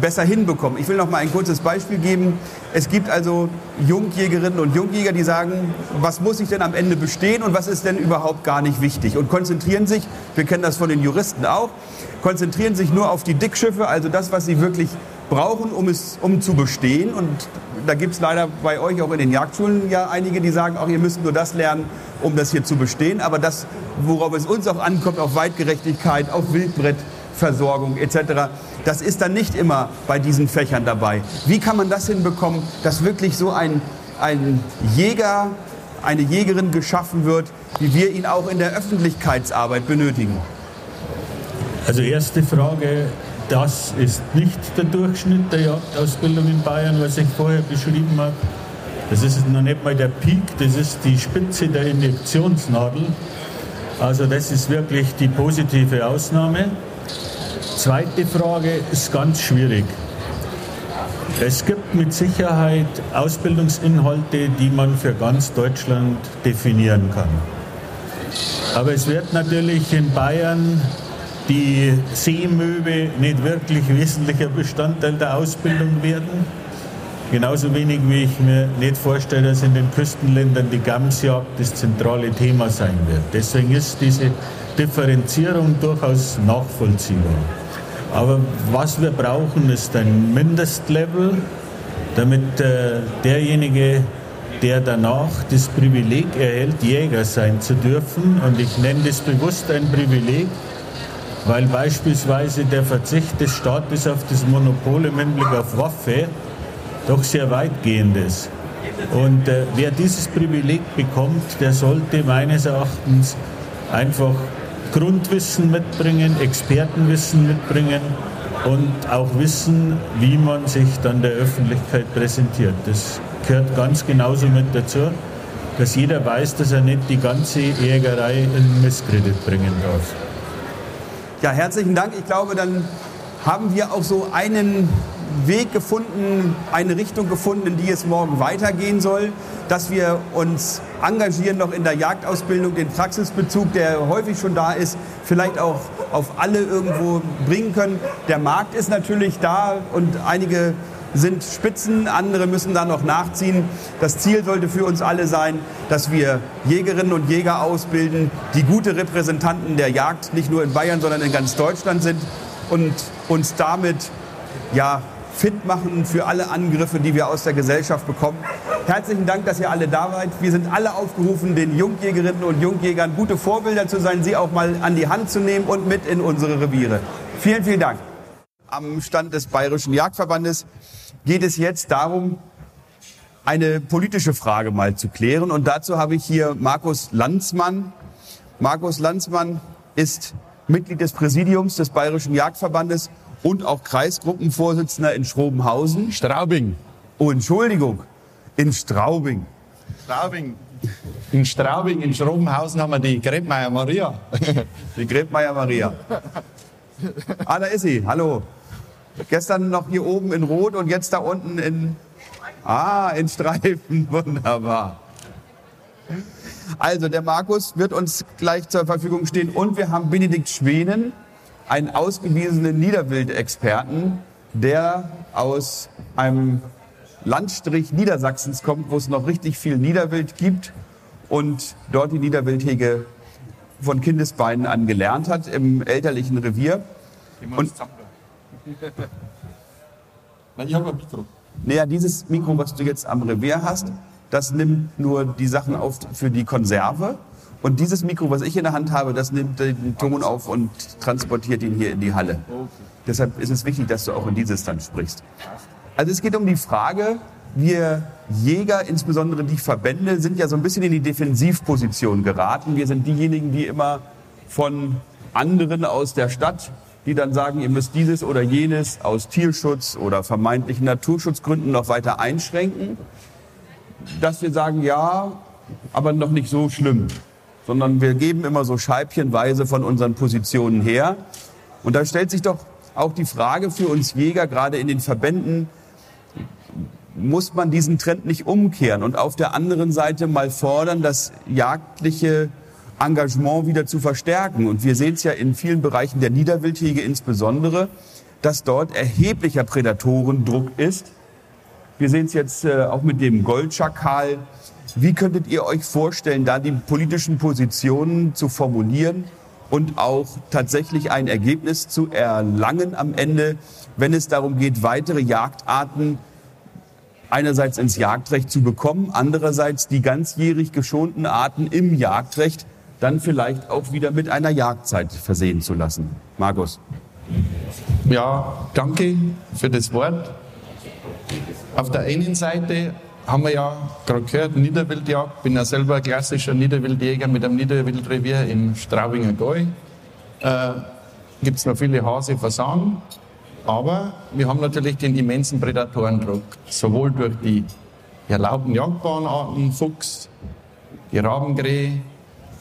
besser hinbekommen. Ich will noch mal ein kurzes Beispiel geben. Es gibt also Jungjägerinnen und Jungjäger, die sagen, was muss ich denn am Ende bestehen und was ist denn überhaupt gar nicht wichtig und konzentrieren sich, wir kennen das von den Juristen auch, konzentrieren sich nur auf die Dickschiffe, also das, was sie wirklich brauchen, um es um zu bestehen. Und da gibt es leider bei euch auch in den Jagdschulen ja einige, die sagen, auch ihr müsst nur das lernen, um das hier zu bestehen. Aber das, worauf es uns auch ankommt, auf Weitgerechtigkeit, auf Wildbrettversorgung etc., das ist dann nicht immer bei diesen Fächern dabei. Wie kann man das hinbekommen, dass wirklich so ein, ein Jäger, eine Jägerin geschaffen wird, wie wir ihn auch in der Öffentlichkeitsarbeit benötigen?
Also erste Frage, das ist nicht der Durchschnitt der Jagdausbildung in Bayern, was ich vorher beschrieben habe. Das ist noch nicht mal der Peak, das ist die Spitze der Injektionsnadel. Also das ist wirklich die positive Ausnahme. Zweite Frage ist ganz schwierig. Es gibt mit Sicherheit Ausbildungsinhalte, die man für ganz Deutschland definieren kann. Aber es wird natürlich in Bayern die Seemöwe nicht wirklich wesentlicher Bestandteil der Ausbildung werden. Genauso wenig wie ich mir nicht vorstelle, dass in den Küstenländern die Gamsjagd das zentrale Thema sein wird. Deswegen ist diese Differenzierung durchaus nachvollziehbar. Aber was wir brauchen, ist ein Mindestlevel, damit äh, derjenige, der danach das Privileg erhält, Jäger sein zu dürfen, und ich nenne das bewusst ein Privileg, weil beispielsweise der Verzicht des Staates auf das Monopol im Hinblick auf Waffe doch sehr weitgehend ist. Und äh, wer dieses Privileg bekommt, der sollte meines Erachtens einfach Grundwissen mitbringen, Expertenwissen mitbringen und auch wissen, wie man sich dann der Öffentlichkeit präsentiert. Das gehört ganz genauso mit dazu, dass jeder weiß, dass er nicht die ganze Jägerei in Misskredit bringen darf.
Ja, herzlichen Dank. Ich glaube, dann haben wir auch so einen Weg gefunden, eine Richtung gefunden, in die es morgen weitergehen soll, dass wir uns engagieren noch in der Jagdausbildung, den Praxisbezug, der häufig schon da ist, vielleicht auch auf alle irgendwo bringen können. Der Markt ist natürlich da und einige sind Spitzen, andere müssen da noch nachziehen. Das Ziel sollte für uns alle sein, dass wir Jägerinnen und Jäger ausbilden, die gute Repräsentanten der Jagd nicht nur in Bayern, sondern in ganz Deutschland sind und uns damit ja, fit machen für alle Angriffe, die wir aus der Gesellschaft bekommen. Herzlichen Dank, dass ihr alle da seid. Wir sind alle aufgerufen, den Jungjägerinnen und Jungjägern gute Vorbilder zu sein, sie auch mal an die Hand zu nehmen und mit in unsere Reviere. Vielen, vielen Dank. Am Stand des Bayerischen Jagdverbandes geht es jetzt darum, eine politische Frage mal zu klären. Und dazu habe ich hier Markus Landsmann. Markus Landsmann ist Mitglied des Präsidiums des Bayerischen Jagdverbandes und auch Kreisgruppenvorsitzender in Schrobenhausen.
Straubing.
Oh, Entschuldigung, in Straubing.
Straubing. In Straubing, in Schrobenhausen haben wir die Grebmeier Maria.
Die Grebmeier Maria. Ah, da ist sie. Hallo. Gestern noch hier oben in Rot und jetzt da unten in, ah, in Streifen. Wunderbar. Also der Markus wird uns gleich zur Verfügung stehen und wir haben Benedikt Schwenen, einen ausgewiesenen Niederwildexperten, der aus einem Landstrich Niedersachsens kommt, wo es noch richtig viel Niederwild gibt und dort die Niederwildhege von Kindesbeinen an gelernt hat im elterlichen Revier. Und
ich habe ein Mikro.
naja, dieses Mikro, was du jetzt am Revier hast, das nimmt nur die Sachen auf für die Konserve. Und dieses Mikro, was ich in der Hand habe, das nimmt den Ton auf und transportiert ihn hier in die Halle. Deshalb ist es wichtig, dass du auch in dieses dann sprichst. Also es geht um die Frage, wir Jäger, insbesondere die Verbände, sind ja so ein bisschen in die Defensivposition geraten. Wir sind diejenigen, die immer von anderen aus der Stadt, die dann sagen, ihr müsst dieses oder jenes aus Tierschutz oder vermeintlichen Naturschutzgründen noch weiter einschränken, dass wir sagen, ja, aber noch nicht so schlimm, sondern wir geben immer so scheibchenweise von unseren Positionen her. Und da stellt sich doch auch die Frage für uns Jäger, gerade in den Verbänden, muss man diesen Trend nicht umkehren und auf der anderen Seite mal fordern, das jagdliche Engagement wieder zu verstärken. Und wir sehen es ja in vielen Bereichen der Niederwildhege insbesondere, dass dort erheblicher Prädatorendruck ist. Wir sehen es jetzt äh, auch mit dem Goldschakal. Wie könntet ihr euch vorstellen, da die politischen Positionen zu formulieren und auch tatsächlich ein Ergebnis zu erlangen am Ende, wenn es darum geht, weitere Jagdarten einerseits ins Jagdrecht zu bekommen, andererseits die ganzjährig geschonten Arten im Jagdrecht dann vielleicht auch wieder mit einer Jagdzeit versehen zu lassen. Markus.
Ja, danke für das Wort. Auf der einen Seite haben wir ja gerade gehört, Niederwildjagd. Ich bin ja selber klassischer Niederwildjäger mit einem Niederwildrevier im Straubinger Gäu. Äh, Gibt es noch viele Hase, Fasan. Aber wir haben natürlich den immensen Prädatorendruck, sowohl durch die erlaubten Jagdbahnarten, Fuchs, die Rabengrähe,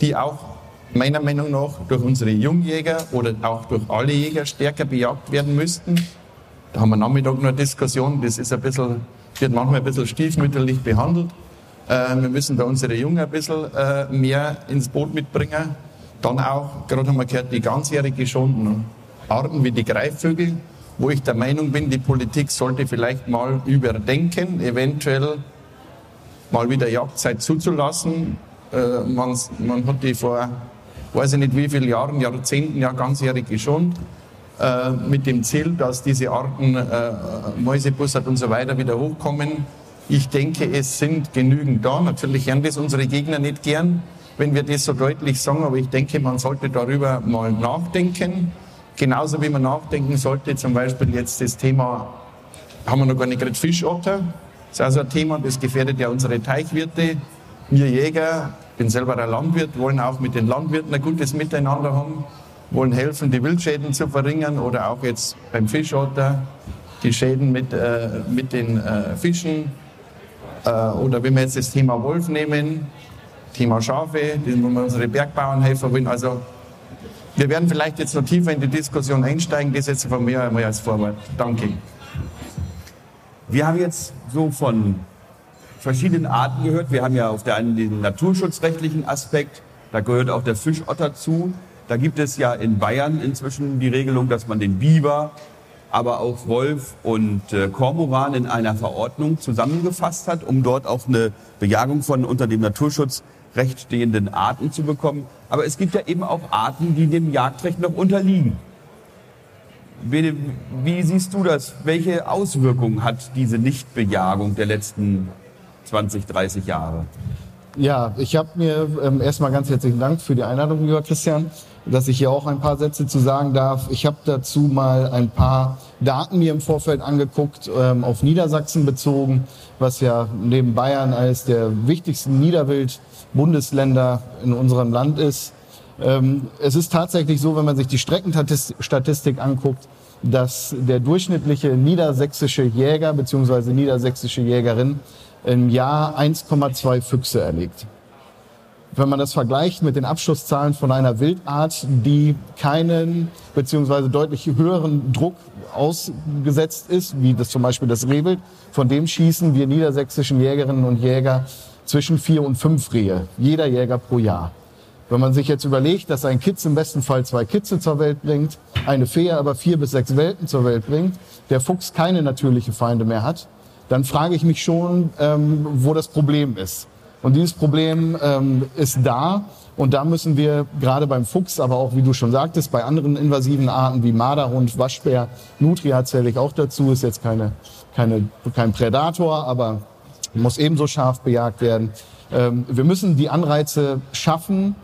die auch meiner Meinung nach durch unsere Jungjäger oder auch durch alle Jäger stärker bejagt werden müssten. Da haben wir Nachmittag noch eine Diskussion, das ist ein bisschen, wird manchmal ein bisschen stiefmütterlich behandelt. Äh, wir müssen da unsere Jungen ein bisschen äh, mehr ins Boot mitbringen. Dann auch, gerade haben wir gehört, die ganzjährig geschonten Arten wie die Greifvögel, wo ich der Meinung bin, die Politik sollte vielleicht mal überdenken, eventuell mal wieder Jagdzeit zuzulassen. Äh, man, man hat die vor, weiß ich nicht wie vielen Jahren, Jahrzehnten ja ganzjährig geschont, äh, mit dem Ziel, dass diese Arten, äh, Mäusebussard und so weiter wieder hochkommen. Ich denke, es sind genügend da. Natürlich hören das unsere Gegner nicht gern, wenn wir das so deutlich sagen, aber ich denke, man sollte darüber mal nachdenken. Genauso wie man nachdenken sollte, zum Beispiel jetzt das Thema, haben wir noch gar nicht geredet, Fischotter. Das ist also ein Thema, das gefährdet ja unsere Teichwirte. Wir Jäger, bin selber ein Landwirt, wollen auch mit den Landwirten ein gutes Miteinander haben, wollen helfen, die Wildschäden zu verringern oder auch jetzt beim Fischotter die Schäden mit, äh, mit den äh, Fischen. Äh, oder wenn wir jetzt das Thema Wolf nehmen, Thema Schafe, wo wir unsere Bergbauern helfen wollen. Also wir werden vielleicht jetzt noch tiefer in die Diskussion einsteigen. Das jetzt von mir einmal als Vorwort. Danke.
Wir haben jetzt so von verschiedenen Arten gehört. Wir haben ja auf der einen den naturschutzrechtlichen Aspekt. Da gehört auch der Fischotter zu. Da gibt es ja in Bayern inzwischen die Regelung, dass man den Biber, aber auch Wolf und äh, Kormoran in einer Verordnung zusammengefasst hat, um dort auch eine Bejagung von unter dem Naturschutz Recht stehenden Arten zu bekommen. Aber es gibt ja eben auch Arten, die dem Jagdrecht noch unterliegen. Wie siehst du das? Welche Auswirkungen hat diese Nichtbejagung der letzten 20, 30 Jahre?
Ja, ich habe mir ähm, erstmal ganz herzlichen Dank für die Einladung, lieber Christian, dass ich hier auch ein paar Sätze zu sagen darf. Ich habe dazu mal ein paar Daten mir im Vorfeld angeguckt, ähm, auf Niedersachsen bezogen, was ja neben Bayern eines der wichtigsten Niederwild Bundesländer in unserem Land ist. Ähm, es ist tatsächlich so, wenn man sich die Streckenstatistik anguckt, dass der durchschnittliche niedersächsische Jäger bzw. niedersächsische Jägerin im Jahr 1,2 Füchse erlegt. Wenn man das vergleicht mit den Abschusszahlen von einer Wildart, die keinen bzw. deutlich höheren Druck ausgesetzt ist, wie das zum Beispiel das Rehwild, von dem schießen wir niedersächsischen Jägerinnen und Jäger zwischen vier und fünf Rehe, jeder Jäger pro Jahr. Wenn man sich jetzt überlegt, dass ein Kitz im besten Fall zwei Kitze zur Welt bringt, eine Fee aber vier bis sechs Welten zur Welt bringt, der Fuchs keine natürliche Feinde mehr hat, dann frage ich mich schon, ähm, wo das Problem ist. Und dieses Problem ähm, ist da und da müssen wir gerade beim Fuchs, aber auch wie du schon sagtest, bei anderen invasiven Arten wie Marderhund, Waschbär, Nutria zähle ich auch dazu, ist jetzt keine, keine, kein Prädator, aber muss ebenso scharf bejagt werden. Ähm, wir müssen die Anreize schaffen,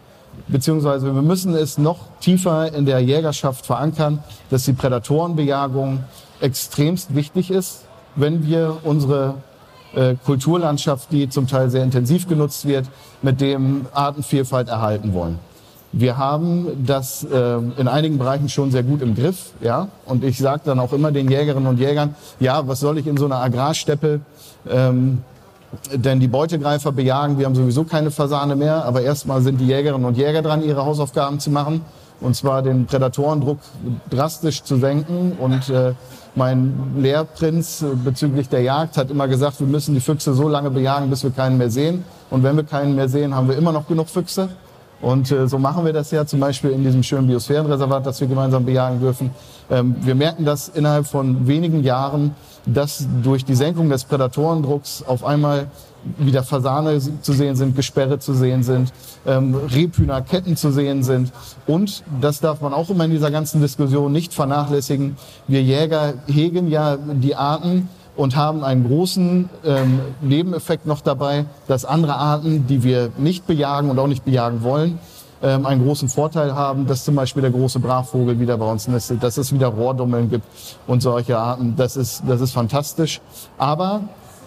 beziehungsweise wir müssen es noch tiefer in der Jägerschaft verankern, dass die Prädatorenbejagung extremst wichtig ist, wenn wir unsere äh, Kulturlandschaft, die zum Teil sehr intensiv genutzt wird, mit dem Artenvielfalt erhalten wollen. Wir haben das äh, in einigen Bereichen schon sehr gut im Griff, ja. Und ich sage dann auch immer den Jägerinnen und Jägern: Ja, was soll ich in so einer Agrarsteppe ähm, denn die Beutegreifer bejagen, wir haben sowieso keine Fasane mehr, aber erstmal sind die Jägerinnen und Jäger dran, ihre Hausaufgaben zu machen. Und zwar den Prädatorendruck drastisch zu senken. Und äh, mein Lehrprinz bezüglich der Jagd hat immer gesagt, wir müssen die Füchse so lange bejagen, bis wir keinen mehr sehen. Und wenn wir keinen mehr sehen, haben wir immer noch genug Füchse. Und äh, so machen wir das ja zum Beispiel in diesem schönen Biosphärenreservat, das wir gemeinsam bejagen dürfen. Ähm, wir merken das innerhalb von wenigen Jahren, dass durch die Senkung des Prädatorendrucks auf einmal wieder Fasane zu sehen sind, Gesperre zu sehen sind, ähm, Rebhühner, Ketten zu sehen sind. Und, das darf man auch immer in dieser ganzen Diskussion nicht vernachlässigen, wir Jäger hegen ja die Arten und haben einen großen ähm, Nebeneffekt noch dabei, dass andere Arten, die wir nicht bejagen und auch nicht bejagen wollen, ähm, einen großen Vorteil haben, dass zum Beispiel der große Brachvogel wieder bei uns nistet, dass es wieder Rohrdummeln gibt und solche Arten. Das ist, das ist fantastisch. Aber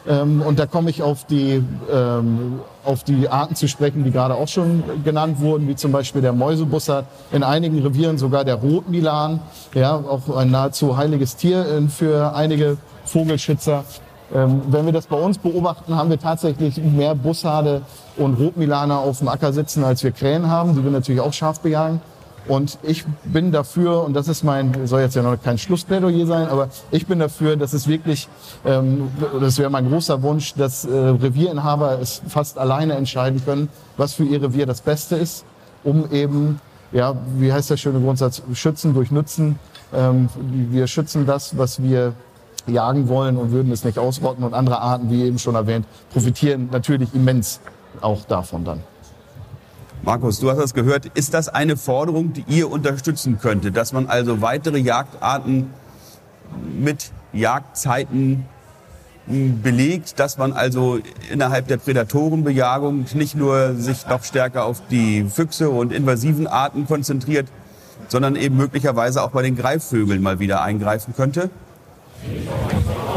ähm, und da komme ich auf die, ähm, auf die Arten zu sprechen, die gerade auch schon genannt wurden, wie zum Beispiel der Mäusebussard, in einigen Revieren sogar der Rotmilan, ja, auch ein nahezu heiliges Tier äh, für einige Vogelschützer. Ähm, wenn wir das bei uns beobachten, haben wir tatsächlich mehr Bussarde und Rotmilaner auf dem Acker sitzen, als wir Krähen haben, die wir natürlich auch scharf bejagen. Und ich bin dafür, und das ist mein, soll jetzt ja noch kein Schlussplädoyer sein, aber ich bin dafür, dass es wirklich, ähm, das wäre mein großer Wunsch, dass äh, Revierinhaber es fast alleine entscheiden können, was für ihr Revier das Beste ist, um eben, ja, wie heißt der schöne Grundsatz, schützen durch Nutzen. Ähm, wir schützen das, was wir jagen wollen und würden es nicht ausrotten und andere Arten, wie eben schon erwähnt, profitieren natürlich immens auch davon dann.
Markus, du hast das gehört. Ist das eine Forderung, die ihr unterstützen könntet, dass man also weitere Jagdarten mit Jagdzeiten hm, belegt, dass man also innerhalb der Prädatorenbejagung nicht nur sich noch stärker auf die Füchse und invasiven Arten konzentriert, sondern eben möglicherweise auch bei den Greifvögeln mal wieder eingreifen könnte?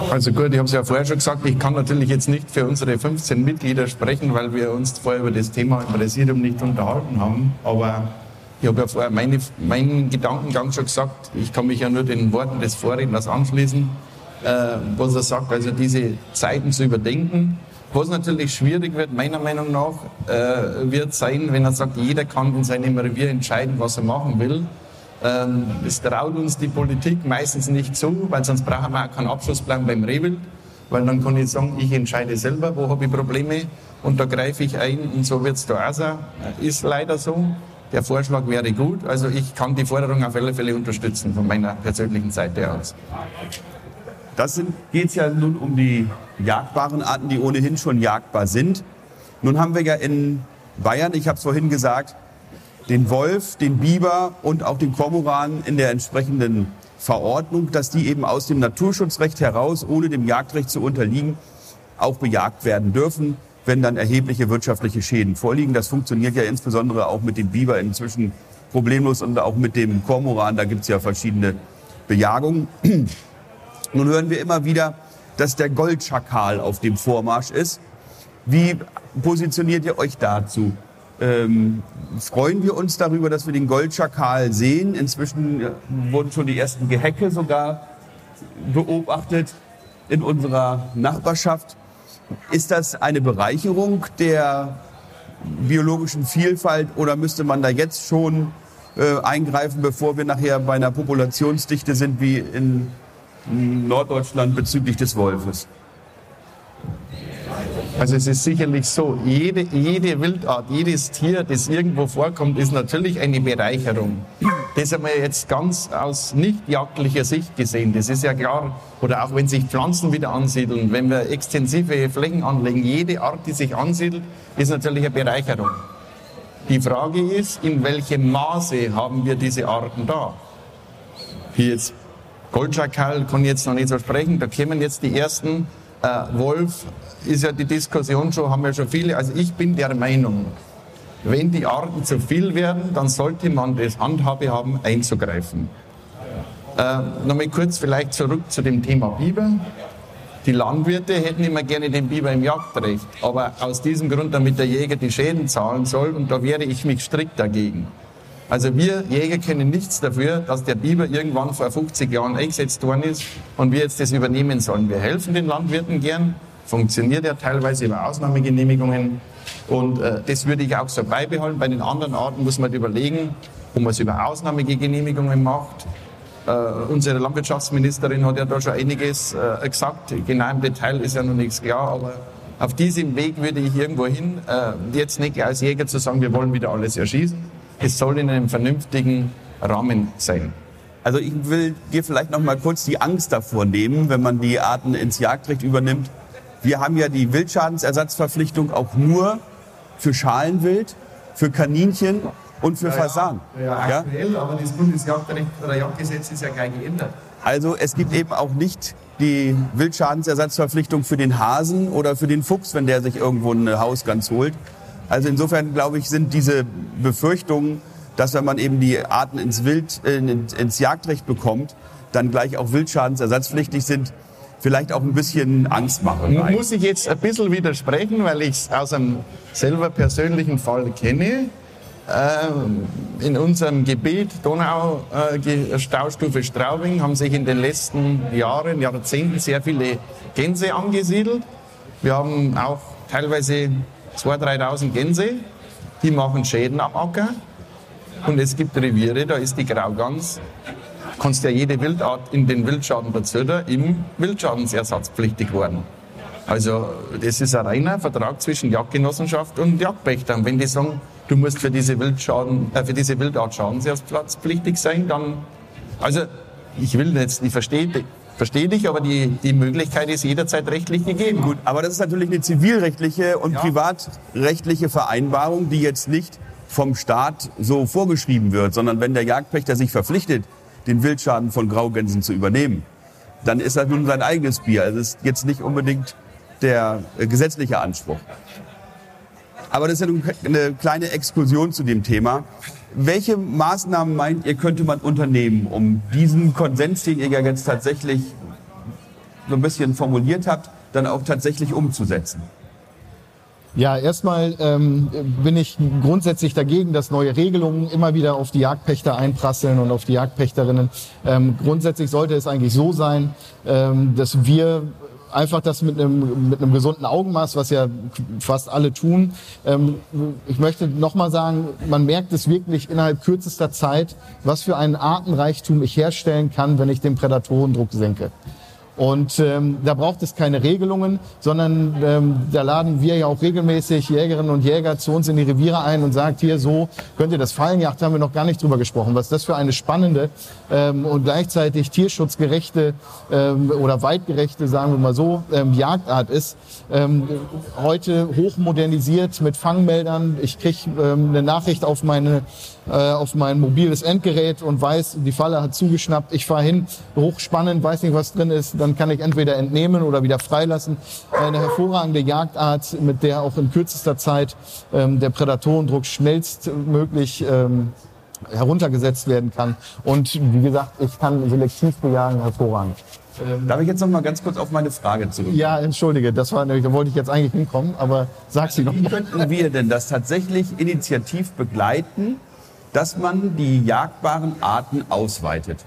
Also gut, ich habe es ja vorher schon gesagt, ich kann natürlich jetzt nicht für unsere 15 Mitglieder sprechen, weil wir uns vorher über das Thema im Präsidium nicht unterhalten haben. Aber ich habe ja vorher meine, meinen Gedankengang schon gesagt. Ich kann mich ja nur den Worten des Vorredners anschließen, äh, was er sagt, also diese Zeiten zu überdenken. Was natürlich schwierig wird, meiner Meinung nach, äh, wird sein, wenn er sagt, jeder kann in seinem Revier entscheiden, was er machen will. Ähm, das traut uns die Politik meistens nicht zu, weil sonst brauchen wir auch keinen Abschlussplan beim Rehwild, weil dann kann ich sagen, ich entscheide selber, wo habe ich Probleme und da greife ich ein und so wird es da auch sein. Ist leider so. Der Vorschlag wäre gut, also ich kann die Forderung auf alle Fälle unterstützen von meiner persönlichen Seite aus.
Das geht es ja nun um die jagdbaren Arten, die ohnehin schon jagdbar sind. Nun haben wir ja in Bayern, ich habe es vorhin gesagt, den Wolf, den Biber und auch den Kormoran in der entsprechenden Verordnung, dass die eben aus dem Naturschutzrecht heraus, ohne dem Jagdrecht zu unterliegen, auch bejagt werden dürfen, wenn dann erhebliche wirtschaftliche Schäden vorliegen. Das funktioniert ja insbesondere auch mit dem Biber inzwischen problemlos und auch mit dem Kormoran. Da gibt es ja verschiedene Bejagungen. Nun hören wir immer wieder, dass der Goldschakal auf dem Vormarsch ist. Wie positioniert ihr euch dazu? Ähm, freuen wir uns darüber, dass wir den Goldschakal sehen. Inzwischen äh, wurden schon die ersten Gehecke sogar beobachtet in unserer Nachbarschaft. Ist das eine Bereicherung der biologischen Vielfalt oder müsste man da jetzt schon äh, eingreifen, bevor wir nachher bei einer Populationsdichte sind wie in Norddeutschland bezüglich des Wolfes?
Also es ist sicherlich so, jede, jede Wildart, jedes Tier, das irgendwo vorkommt, ist natürlich eine Bereicherung. Das haben wir jetzt ganz aus nicht jagdlicher Sicht gesehen, das ist ja klar. Oder auch wenn sich Pflanzen wieder ansiedeln, wenn wir extensive Flächen anlegen, jede Art, die sich ansiedelt, ist natürlich eine Bereicherung. Die Frage ist, in welchem Maße haben wir diese Arten da? Wie jetzt Goldschakal kann ich jetzt noch nicht so sprechen, da kämen jetzt die ersten äh, Wolf ist ja die Diskussion schon, haben wir schon viele. Also ich bin der Meinung, wenn die Arten zu viel werden, dann sollte man das Handhabe haben, einzugreifen. Äh, Nochmal kurz vielleicht zurück zu dem Thema Biber. Die Landwirte hätten immer gerne den Biber im Jagdrecht, aber aus diesem Grund, damit der Jäger die Schäden zahlen soll, und da wehre ich mich strikt dagegen. Also wir Jäger können nichts dafür, dass der Biber irgendwann vor 50 Jahren eingesetzt worden ist und wir jetzt das übernehmen sollen. Wir helfen den Landwirten gern, funktioniert ja teilweise über Ausnahmegenehmigungen. Und äh, das würde ich auch so beibehalten. Bei den anderen Arten muss man überlegen, ob man es über Ausnahmegenehmigungen macht. Äh, unsere Landwirtschaftsministerin hat ja da schon einiges äh, gesagt. Genau im Detail ist ja noch nichts klar, aber auf diesem Weg würde ich irgendwo hin, äh, jetzt nicht als Jäger zu sagen, wir wollen wieder alles erschießen. Es soll in einem vernünftigen Rahmen sein.
Also ich will dir vielleicht noch mal kurz die Angst davor nehmen, wenn man die Arten ins Jagdrecht übernimmt. Wir haben ja die Wildschadensersatzverpflichtung auch nur für Schalenwild, für Kaninchen und für
Ja,
Fasan.
Ja,
Ja?
aktuell, aber das Bundesjagdrecht oder Jagdgesetz ist ja gleich geändert.
Also es gibt eben auch nicht die Wildschadensersatzverpflichtung für den Hasen oder für den Fuchs, wenn der sich irgendwo eine Hausgans holt. Also insofern glaube ich, sind diese Befürchtungen, dass wenn man eben die Arten ins Wild, äh, ins Jagdrecht bekommt, dann gleich auch wildschadensersatzpflichtig sind, vielleicht auch ein bisschen Angst machen.
Mu- Muss ich jetzt ein bisschen widersprechen, weil ich es aus einem selber persönlichen Fall kenne. Ähm, In unserem Gebiet Donau äh, Staustufe Straubing haben sich in den letzten Jahren, Jahrzehnten sehr viele Gänse angesiedelt. Wir haben auch teilweise 2.000, 3.000 Gänse, die machen Schäden am Acker. Und es gibt Reviere, da ist die Graugans, kannst ja jede Wildart in den Wildschaden da, im Wildschadensersatzpflichtig worden. Also das ist ein reiner Vertrag zwischen Jagdgenossenschaft und Jagdpächtern. Wenn die sagen, du musst für diese, Wildschaden, äh, für diese Wildart schadensersatzpflichtig sein, dann... Also ich will jetzt, ich verstehe verstehe dich, aber die, die Möglichkeit ist jederzeit rechtlich gegeben.
Gut, aber das ist natürlich eine zivilrechtliche und privatrechtliche Vereinbarung, die jetzt nicht vom Staat so vorgeschrieben wird, sondern wenn der Jagdpächter sich verpflichtet, den Wildschaden von Graugänsen zu übernehmen, dann ist das nun sein eigenes Bier. Also es ist jetzt nicht unbedingt der äh, gesetzliche Anspruch. Aber das ist ja nun eine kleine Exkursion zu dem Thema. Welche Maßnahmen meint ihr, könnte man unternehmen, um diesen Konsens, den ihr ja jetzt tatsächlich so ein bisschen formuliert habt, dann auch tatsächlich umzusetzen?
Ja, erstmal ähm, bin ich grundsätzlich dagegen, dass neue Regelungen immer wieder auf die Jagdpächter einprasseln und auf die Jagdpächterinnen. Ähm, grundsätzlich sollte es eigentlich so sein, ähm, dass wir einfach das mit einem, mit einem gesunden Augenmaß, was ja fast alle tun. Ähm, ich möchte nochmal sagen, man merkt es wirklich innerhalb kürzester Zeit, was für einen Artenreichtum ich herstellen kann, wenn ich den Prädatorendruck senke. Und ähm, da braucht es keine Regelungen, sondern ähm, da laden wir ja auch regelmäßig Jägerinnen und Jäger zu uns in die Reviere ein und sagt, hier so könnt ihr das Fallenjagd, haben wir noch gar nicht drüber gesprochen, was das für eine spannende ähm, und gleichzeitig tierschutzgerechte ähm, oder weitgerechte, sagen wir mal so, ähm, Jagdart ist. Ähm, heute hochmodernisiert mit Fangmeldern. Ich krieg ähm, eine Nachricht auf meine äh, auf mein mobiles Endgerät und weiß, die Falle hat zugeschnappt. Ich fahre hin, hochspannend, weiß nicht, was drin ist. Dann kann ich entweder entnehmen oder wieder freilassen. Eine hervorragende Jagdart, mit der auch in kürzester Zeit ähm, der Prädatorendruck schnellstmöglich ähm, heruntergesetzt werden kann. Und wie gesagt, ich kann selektiv bejagen, hervorragend.
Darf ich jetzt noch mal ganz kurz auf meine Frage zurück?
Ja, entschuldige, das war nämlich, da wollte ich jetzt eigentlich hinkommen, aber sag sie noch.
Wie könnten wir denn das tatsächlich initiativ begleiten, dass man die jagbaren Arten ausweitet?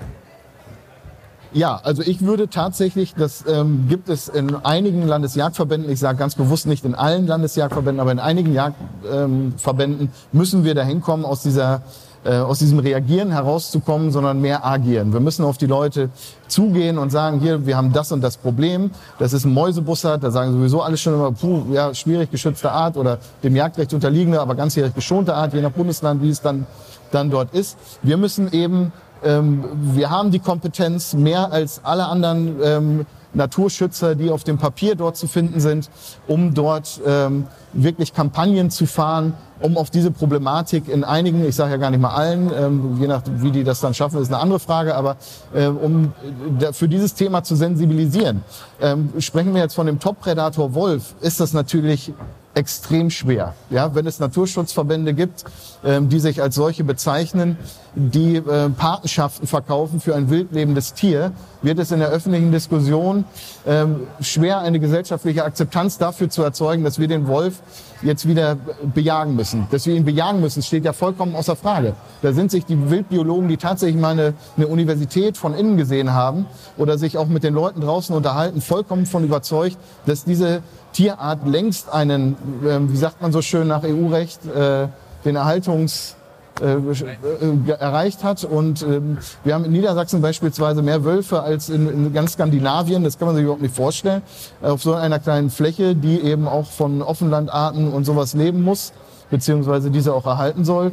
Ja, also ich würde tatsächlich, das ähm, gibt es in einigen Landesjagdverbänden, ich sage ganz bewusst nicht in allen Landesjagdverbänden, aber in einigen Jagdverbänden ähm, müssen wir dahin kommen, aus dieser äh, aus diesem Reagieren herauszukommen, sondern mehr agieren. Wir müssen auf die Leute zugehen und sagen, hier, wir haben das und das Problem, das ist ein Mäusebussard, da sagen sowieso alle schon immer, puh, ja, schwierig geschützte Art oder dem Jagdrecht unterliegende, aber ganzjährig geschonte Art, je nach Bundesland, wie es dann, dann dort ist. Wir müssen eben ähm, wir haben die Kompetenz, mehr als alle anderen ähm, Naturschützer, die auf dem Papier dort zu finden sind, um dort ähm, wirklich Kampagnen zu fahren, um auf diese Problematik in einigen, ich sage ja gar nicht mal allen, ähm, je nach wie die das dann schaffen, ist eine andere Frage, aber äh, um äh, für dieses Thema zu sensibilisieren. Ähm, sprechen wir jetzt von dem Top-Predator Wolf, ist das natürlich extrem schwer. Ja, wenn es Naturschutzverbände gibt, ähm, die sich als solche bezeichnen, die äh, Patenschaften verkaufen für ein wildlebendes Tier, wird es in der öffentlichen Diskussion ähm, schwer, eine gesellschaftliche Akzeptanz dafür zu erzeugen, dass wir den Wolf jetzt wieder bejagen müssen. Dass wir ihn bejagen müssen, steht ja vollkommen außer Frage. Da sind sich die Wildbiologen, die tatsächlich mal eine, eine Universität von innen gesehen haben oder sich auch mit den Leuten draußen unterhalten, vollkommen von überzeugt, dass diese Tierart längst einen, ähm, wie sagt man so schön nach EU-Recht, äh, den Erhaltungs äh, äh, erreicht hat. Und ähm, wir haben in Niedersachsen beispielsweise mehr Wölfe als in, in ganz Skandinavien. Das kann man sich überhaupt nicht vorstellen. Auf so einer kleinen Fläche, die eben auch von Offenlandarten und sowas leben muss, beziehungsweise diese auch erhalten soll.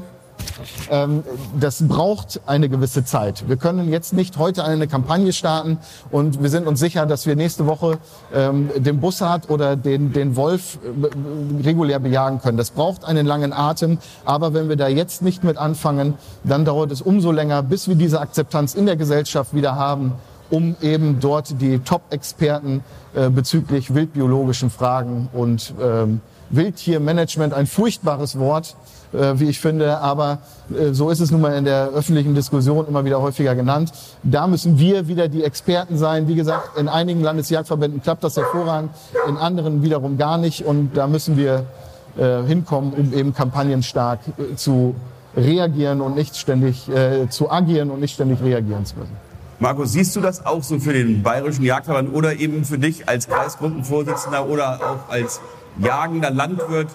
Ähm, das braucht eine gewisse Zeit. Wir können jetzt nicht heute eine Kampagne starten und wir sind uns sicher, dass wir nächste Woche ähm, den Bussard oder den, den Wolf äh, regulär bejagen können. Das braucht einen langen Atem, aber wenn wir da jetzt nicht mit anfangen, dann dauert es umso länger, bis wir diese Akzeptanz in der Gesellschaft wieder haben, um eben dort die Top-Experten äh, bezüglich wildbiologischen Fragen und ähm, Wildtiermanagement, ein furchtbares Wort, äh, wie ich finde. Aber äh, so ist es nun mal in der öffentlichen Diskussion immer wieder häufiger genannt. Da müssen wir wieder die Experten sein. Wie gesagt, in einigen Landesjagdverbänden klappt das hervorragend, in anderen wiederum gar nicht. Und da müssen wir äh, hinkommen, um eben kampagnenstark äh, zu reagieren und nicht ständig äh, zu agieren und nicht ständig reagieren zu müssen.
Markus, siehst du das auch so für den Bayerischen Jagdverband oder eben für dich als Kreisgruppenvorsitzender oder auch als jagender Landwirt?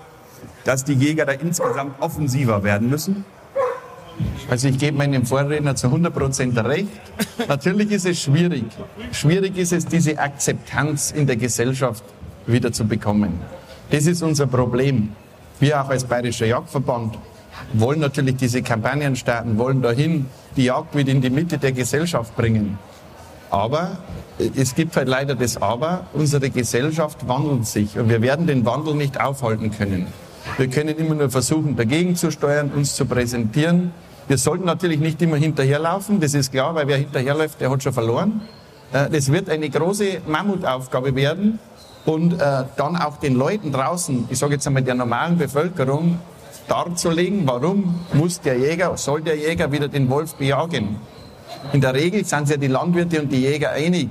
dass die Jäger da insgesamt offensiver werden müssen?
Also ich gebe meinem Vorredner zu 100 Prozent recht. Natürlich ist es schwierig. Schwierig ist es, diese Akzeptanz in der Gesellschaft wieder zu bekommen. Das ist unser Problem. Wir auch als Bayerischer Jagdverband wollen natürlich diese Kampagnen starten, wollen dahin die Jagd wieder in die Mitte der Gesellschaft bringen. Aber es gibt halt leider das Aber, unsere Gesellschaft wandelt sich und wir werden den Wandel nicht aufhalten können. Wir können immer nur versuchen, dagegen zu steuern, uns zu präsentieren. Wir sollten natürlich nicht immer hinterherlaufen, das ist klar, weil wer hinterherläuft, der hat schon verloren. Äh, das wird eine große Mammutaufgabe werden und äh, dann auch den Leuten draußen, ich sage jetzt einmal der normalen Bevölkerung, darzulegen, warum muss der Jäger, soll der Jäger wieder den Wolf bejagen. In der Regel sind ja die Landwirte und die Jäger einig.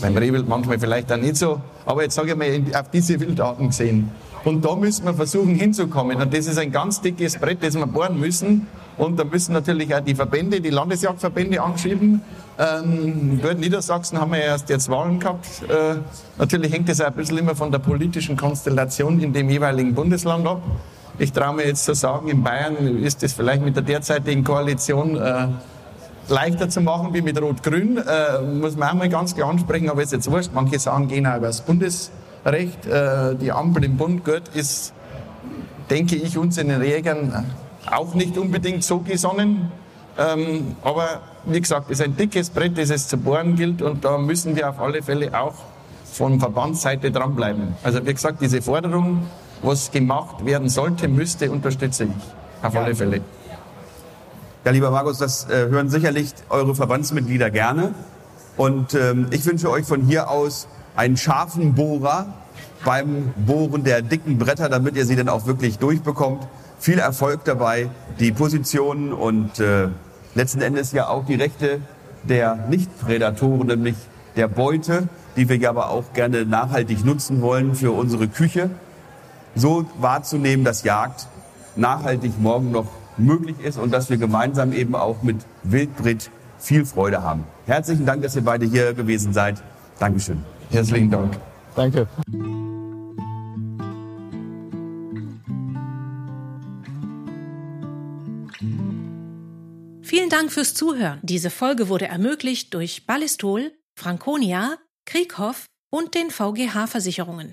Beim Rehwild manchmal vielleicht auch nicht so, aber jetzt sage ich mal auf diese Wildarten gesehen. Und da müssen wir versuchen hinzukommen. Und das ist ein ganz dickes Brett, das wir bohren müssen. Und da müssen natürlich auch die Verbände, die Landesjagdverbände angeschrieben. Ähm, dort in Niedersachsen haben wir ja erst jetzt Wahlen gehabt. Äh, natürlich hängt das auch ein bisschen immer von der politischen Konstellation in dem jeweiligen Bundesland ab. Ich traue mir jetzt zu sagen, in Bayern ist das vielleicht mit der derzeitigen Koalition äh, leichter zu machen wie mit Rot-Grün. Äh, muss man auch mal ganz klar ansprechen, aber ist jetzt wurscht. Manche sagen, gehen auch über das Bundes recht. Äh, die Ampel im Bund gehört ist, denke ich, uns in den Jägern auch nicht unbedingt so gesonnen. Ähm, aber wie gesagt, es ist ein dickes Brett, das es zu bohren gilt und da müssen wir auf alle Fälle auch von Verbandsseite dranbleiben. Also wie gesagt, diese Forderung, was gemacht werden sollte, müsste, unterstütze ich auf alle Fälle.
Ja, lieber Markus, das äh, hören sicherlich eure Verbandsmitglieder gerne. Und ähm, ich wünsche euch von hier aus einen scharfen Bohrer beim Bohren der dicken Bretter, damit ihr sie dann auch wirklich durchbekommt. Viel Erfolg dabei, die Positionen und äh, letzten Endes ja auch die Rechte der Nicht-Prädatoren, nämlich der Beute, die wir ja aber auch gerne nachhaltig nutzen wollen für unsere Küche, so wahrzunehmen, dass Jagd nachhaltig morgen noch möglich ist und dass wir gemeinsam eben auch mit Wildbrit viel Freude haben. Herzlichen Dank, dass ihr beide hier gewesen seid. Dankeschön.
Herzlichen Dank.
Danke.
Vielen Dank fürs Zuhören. Diese Folge wurde ermöglicht durch Ballistol, Franconia, Krieghoff und den VGH Versicherungen.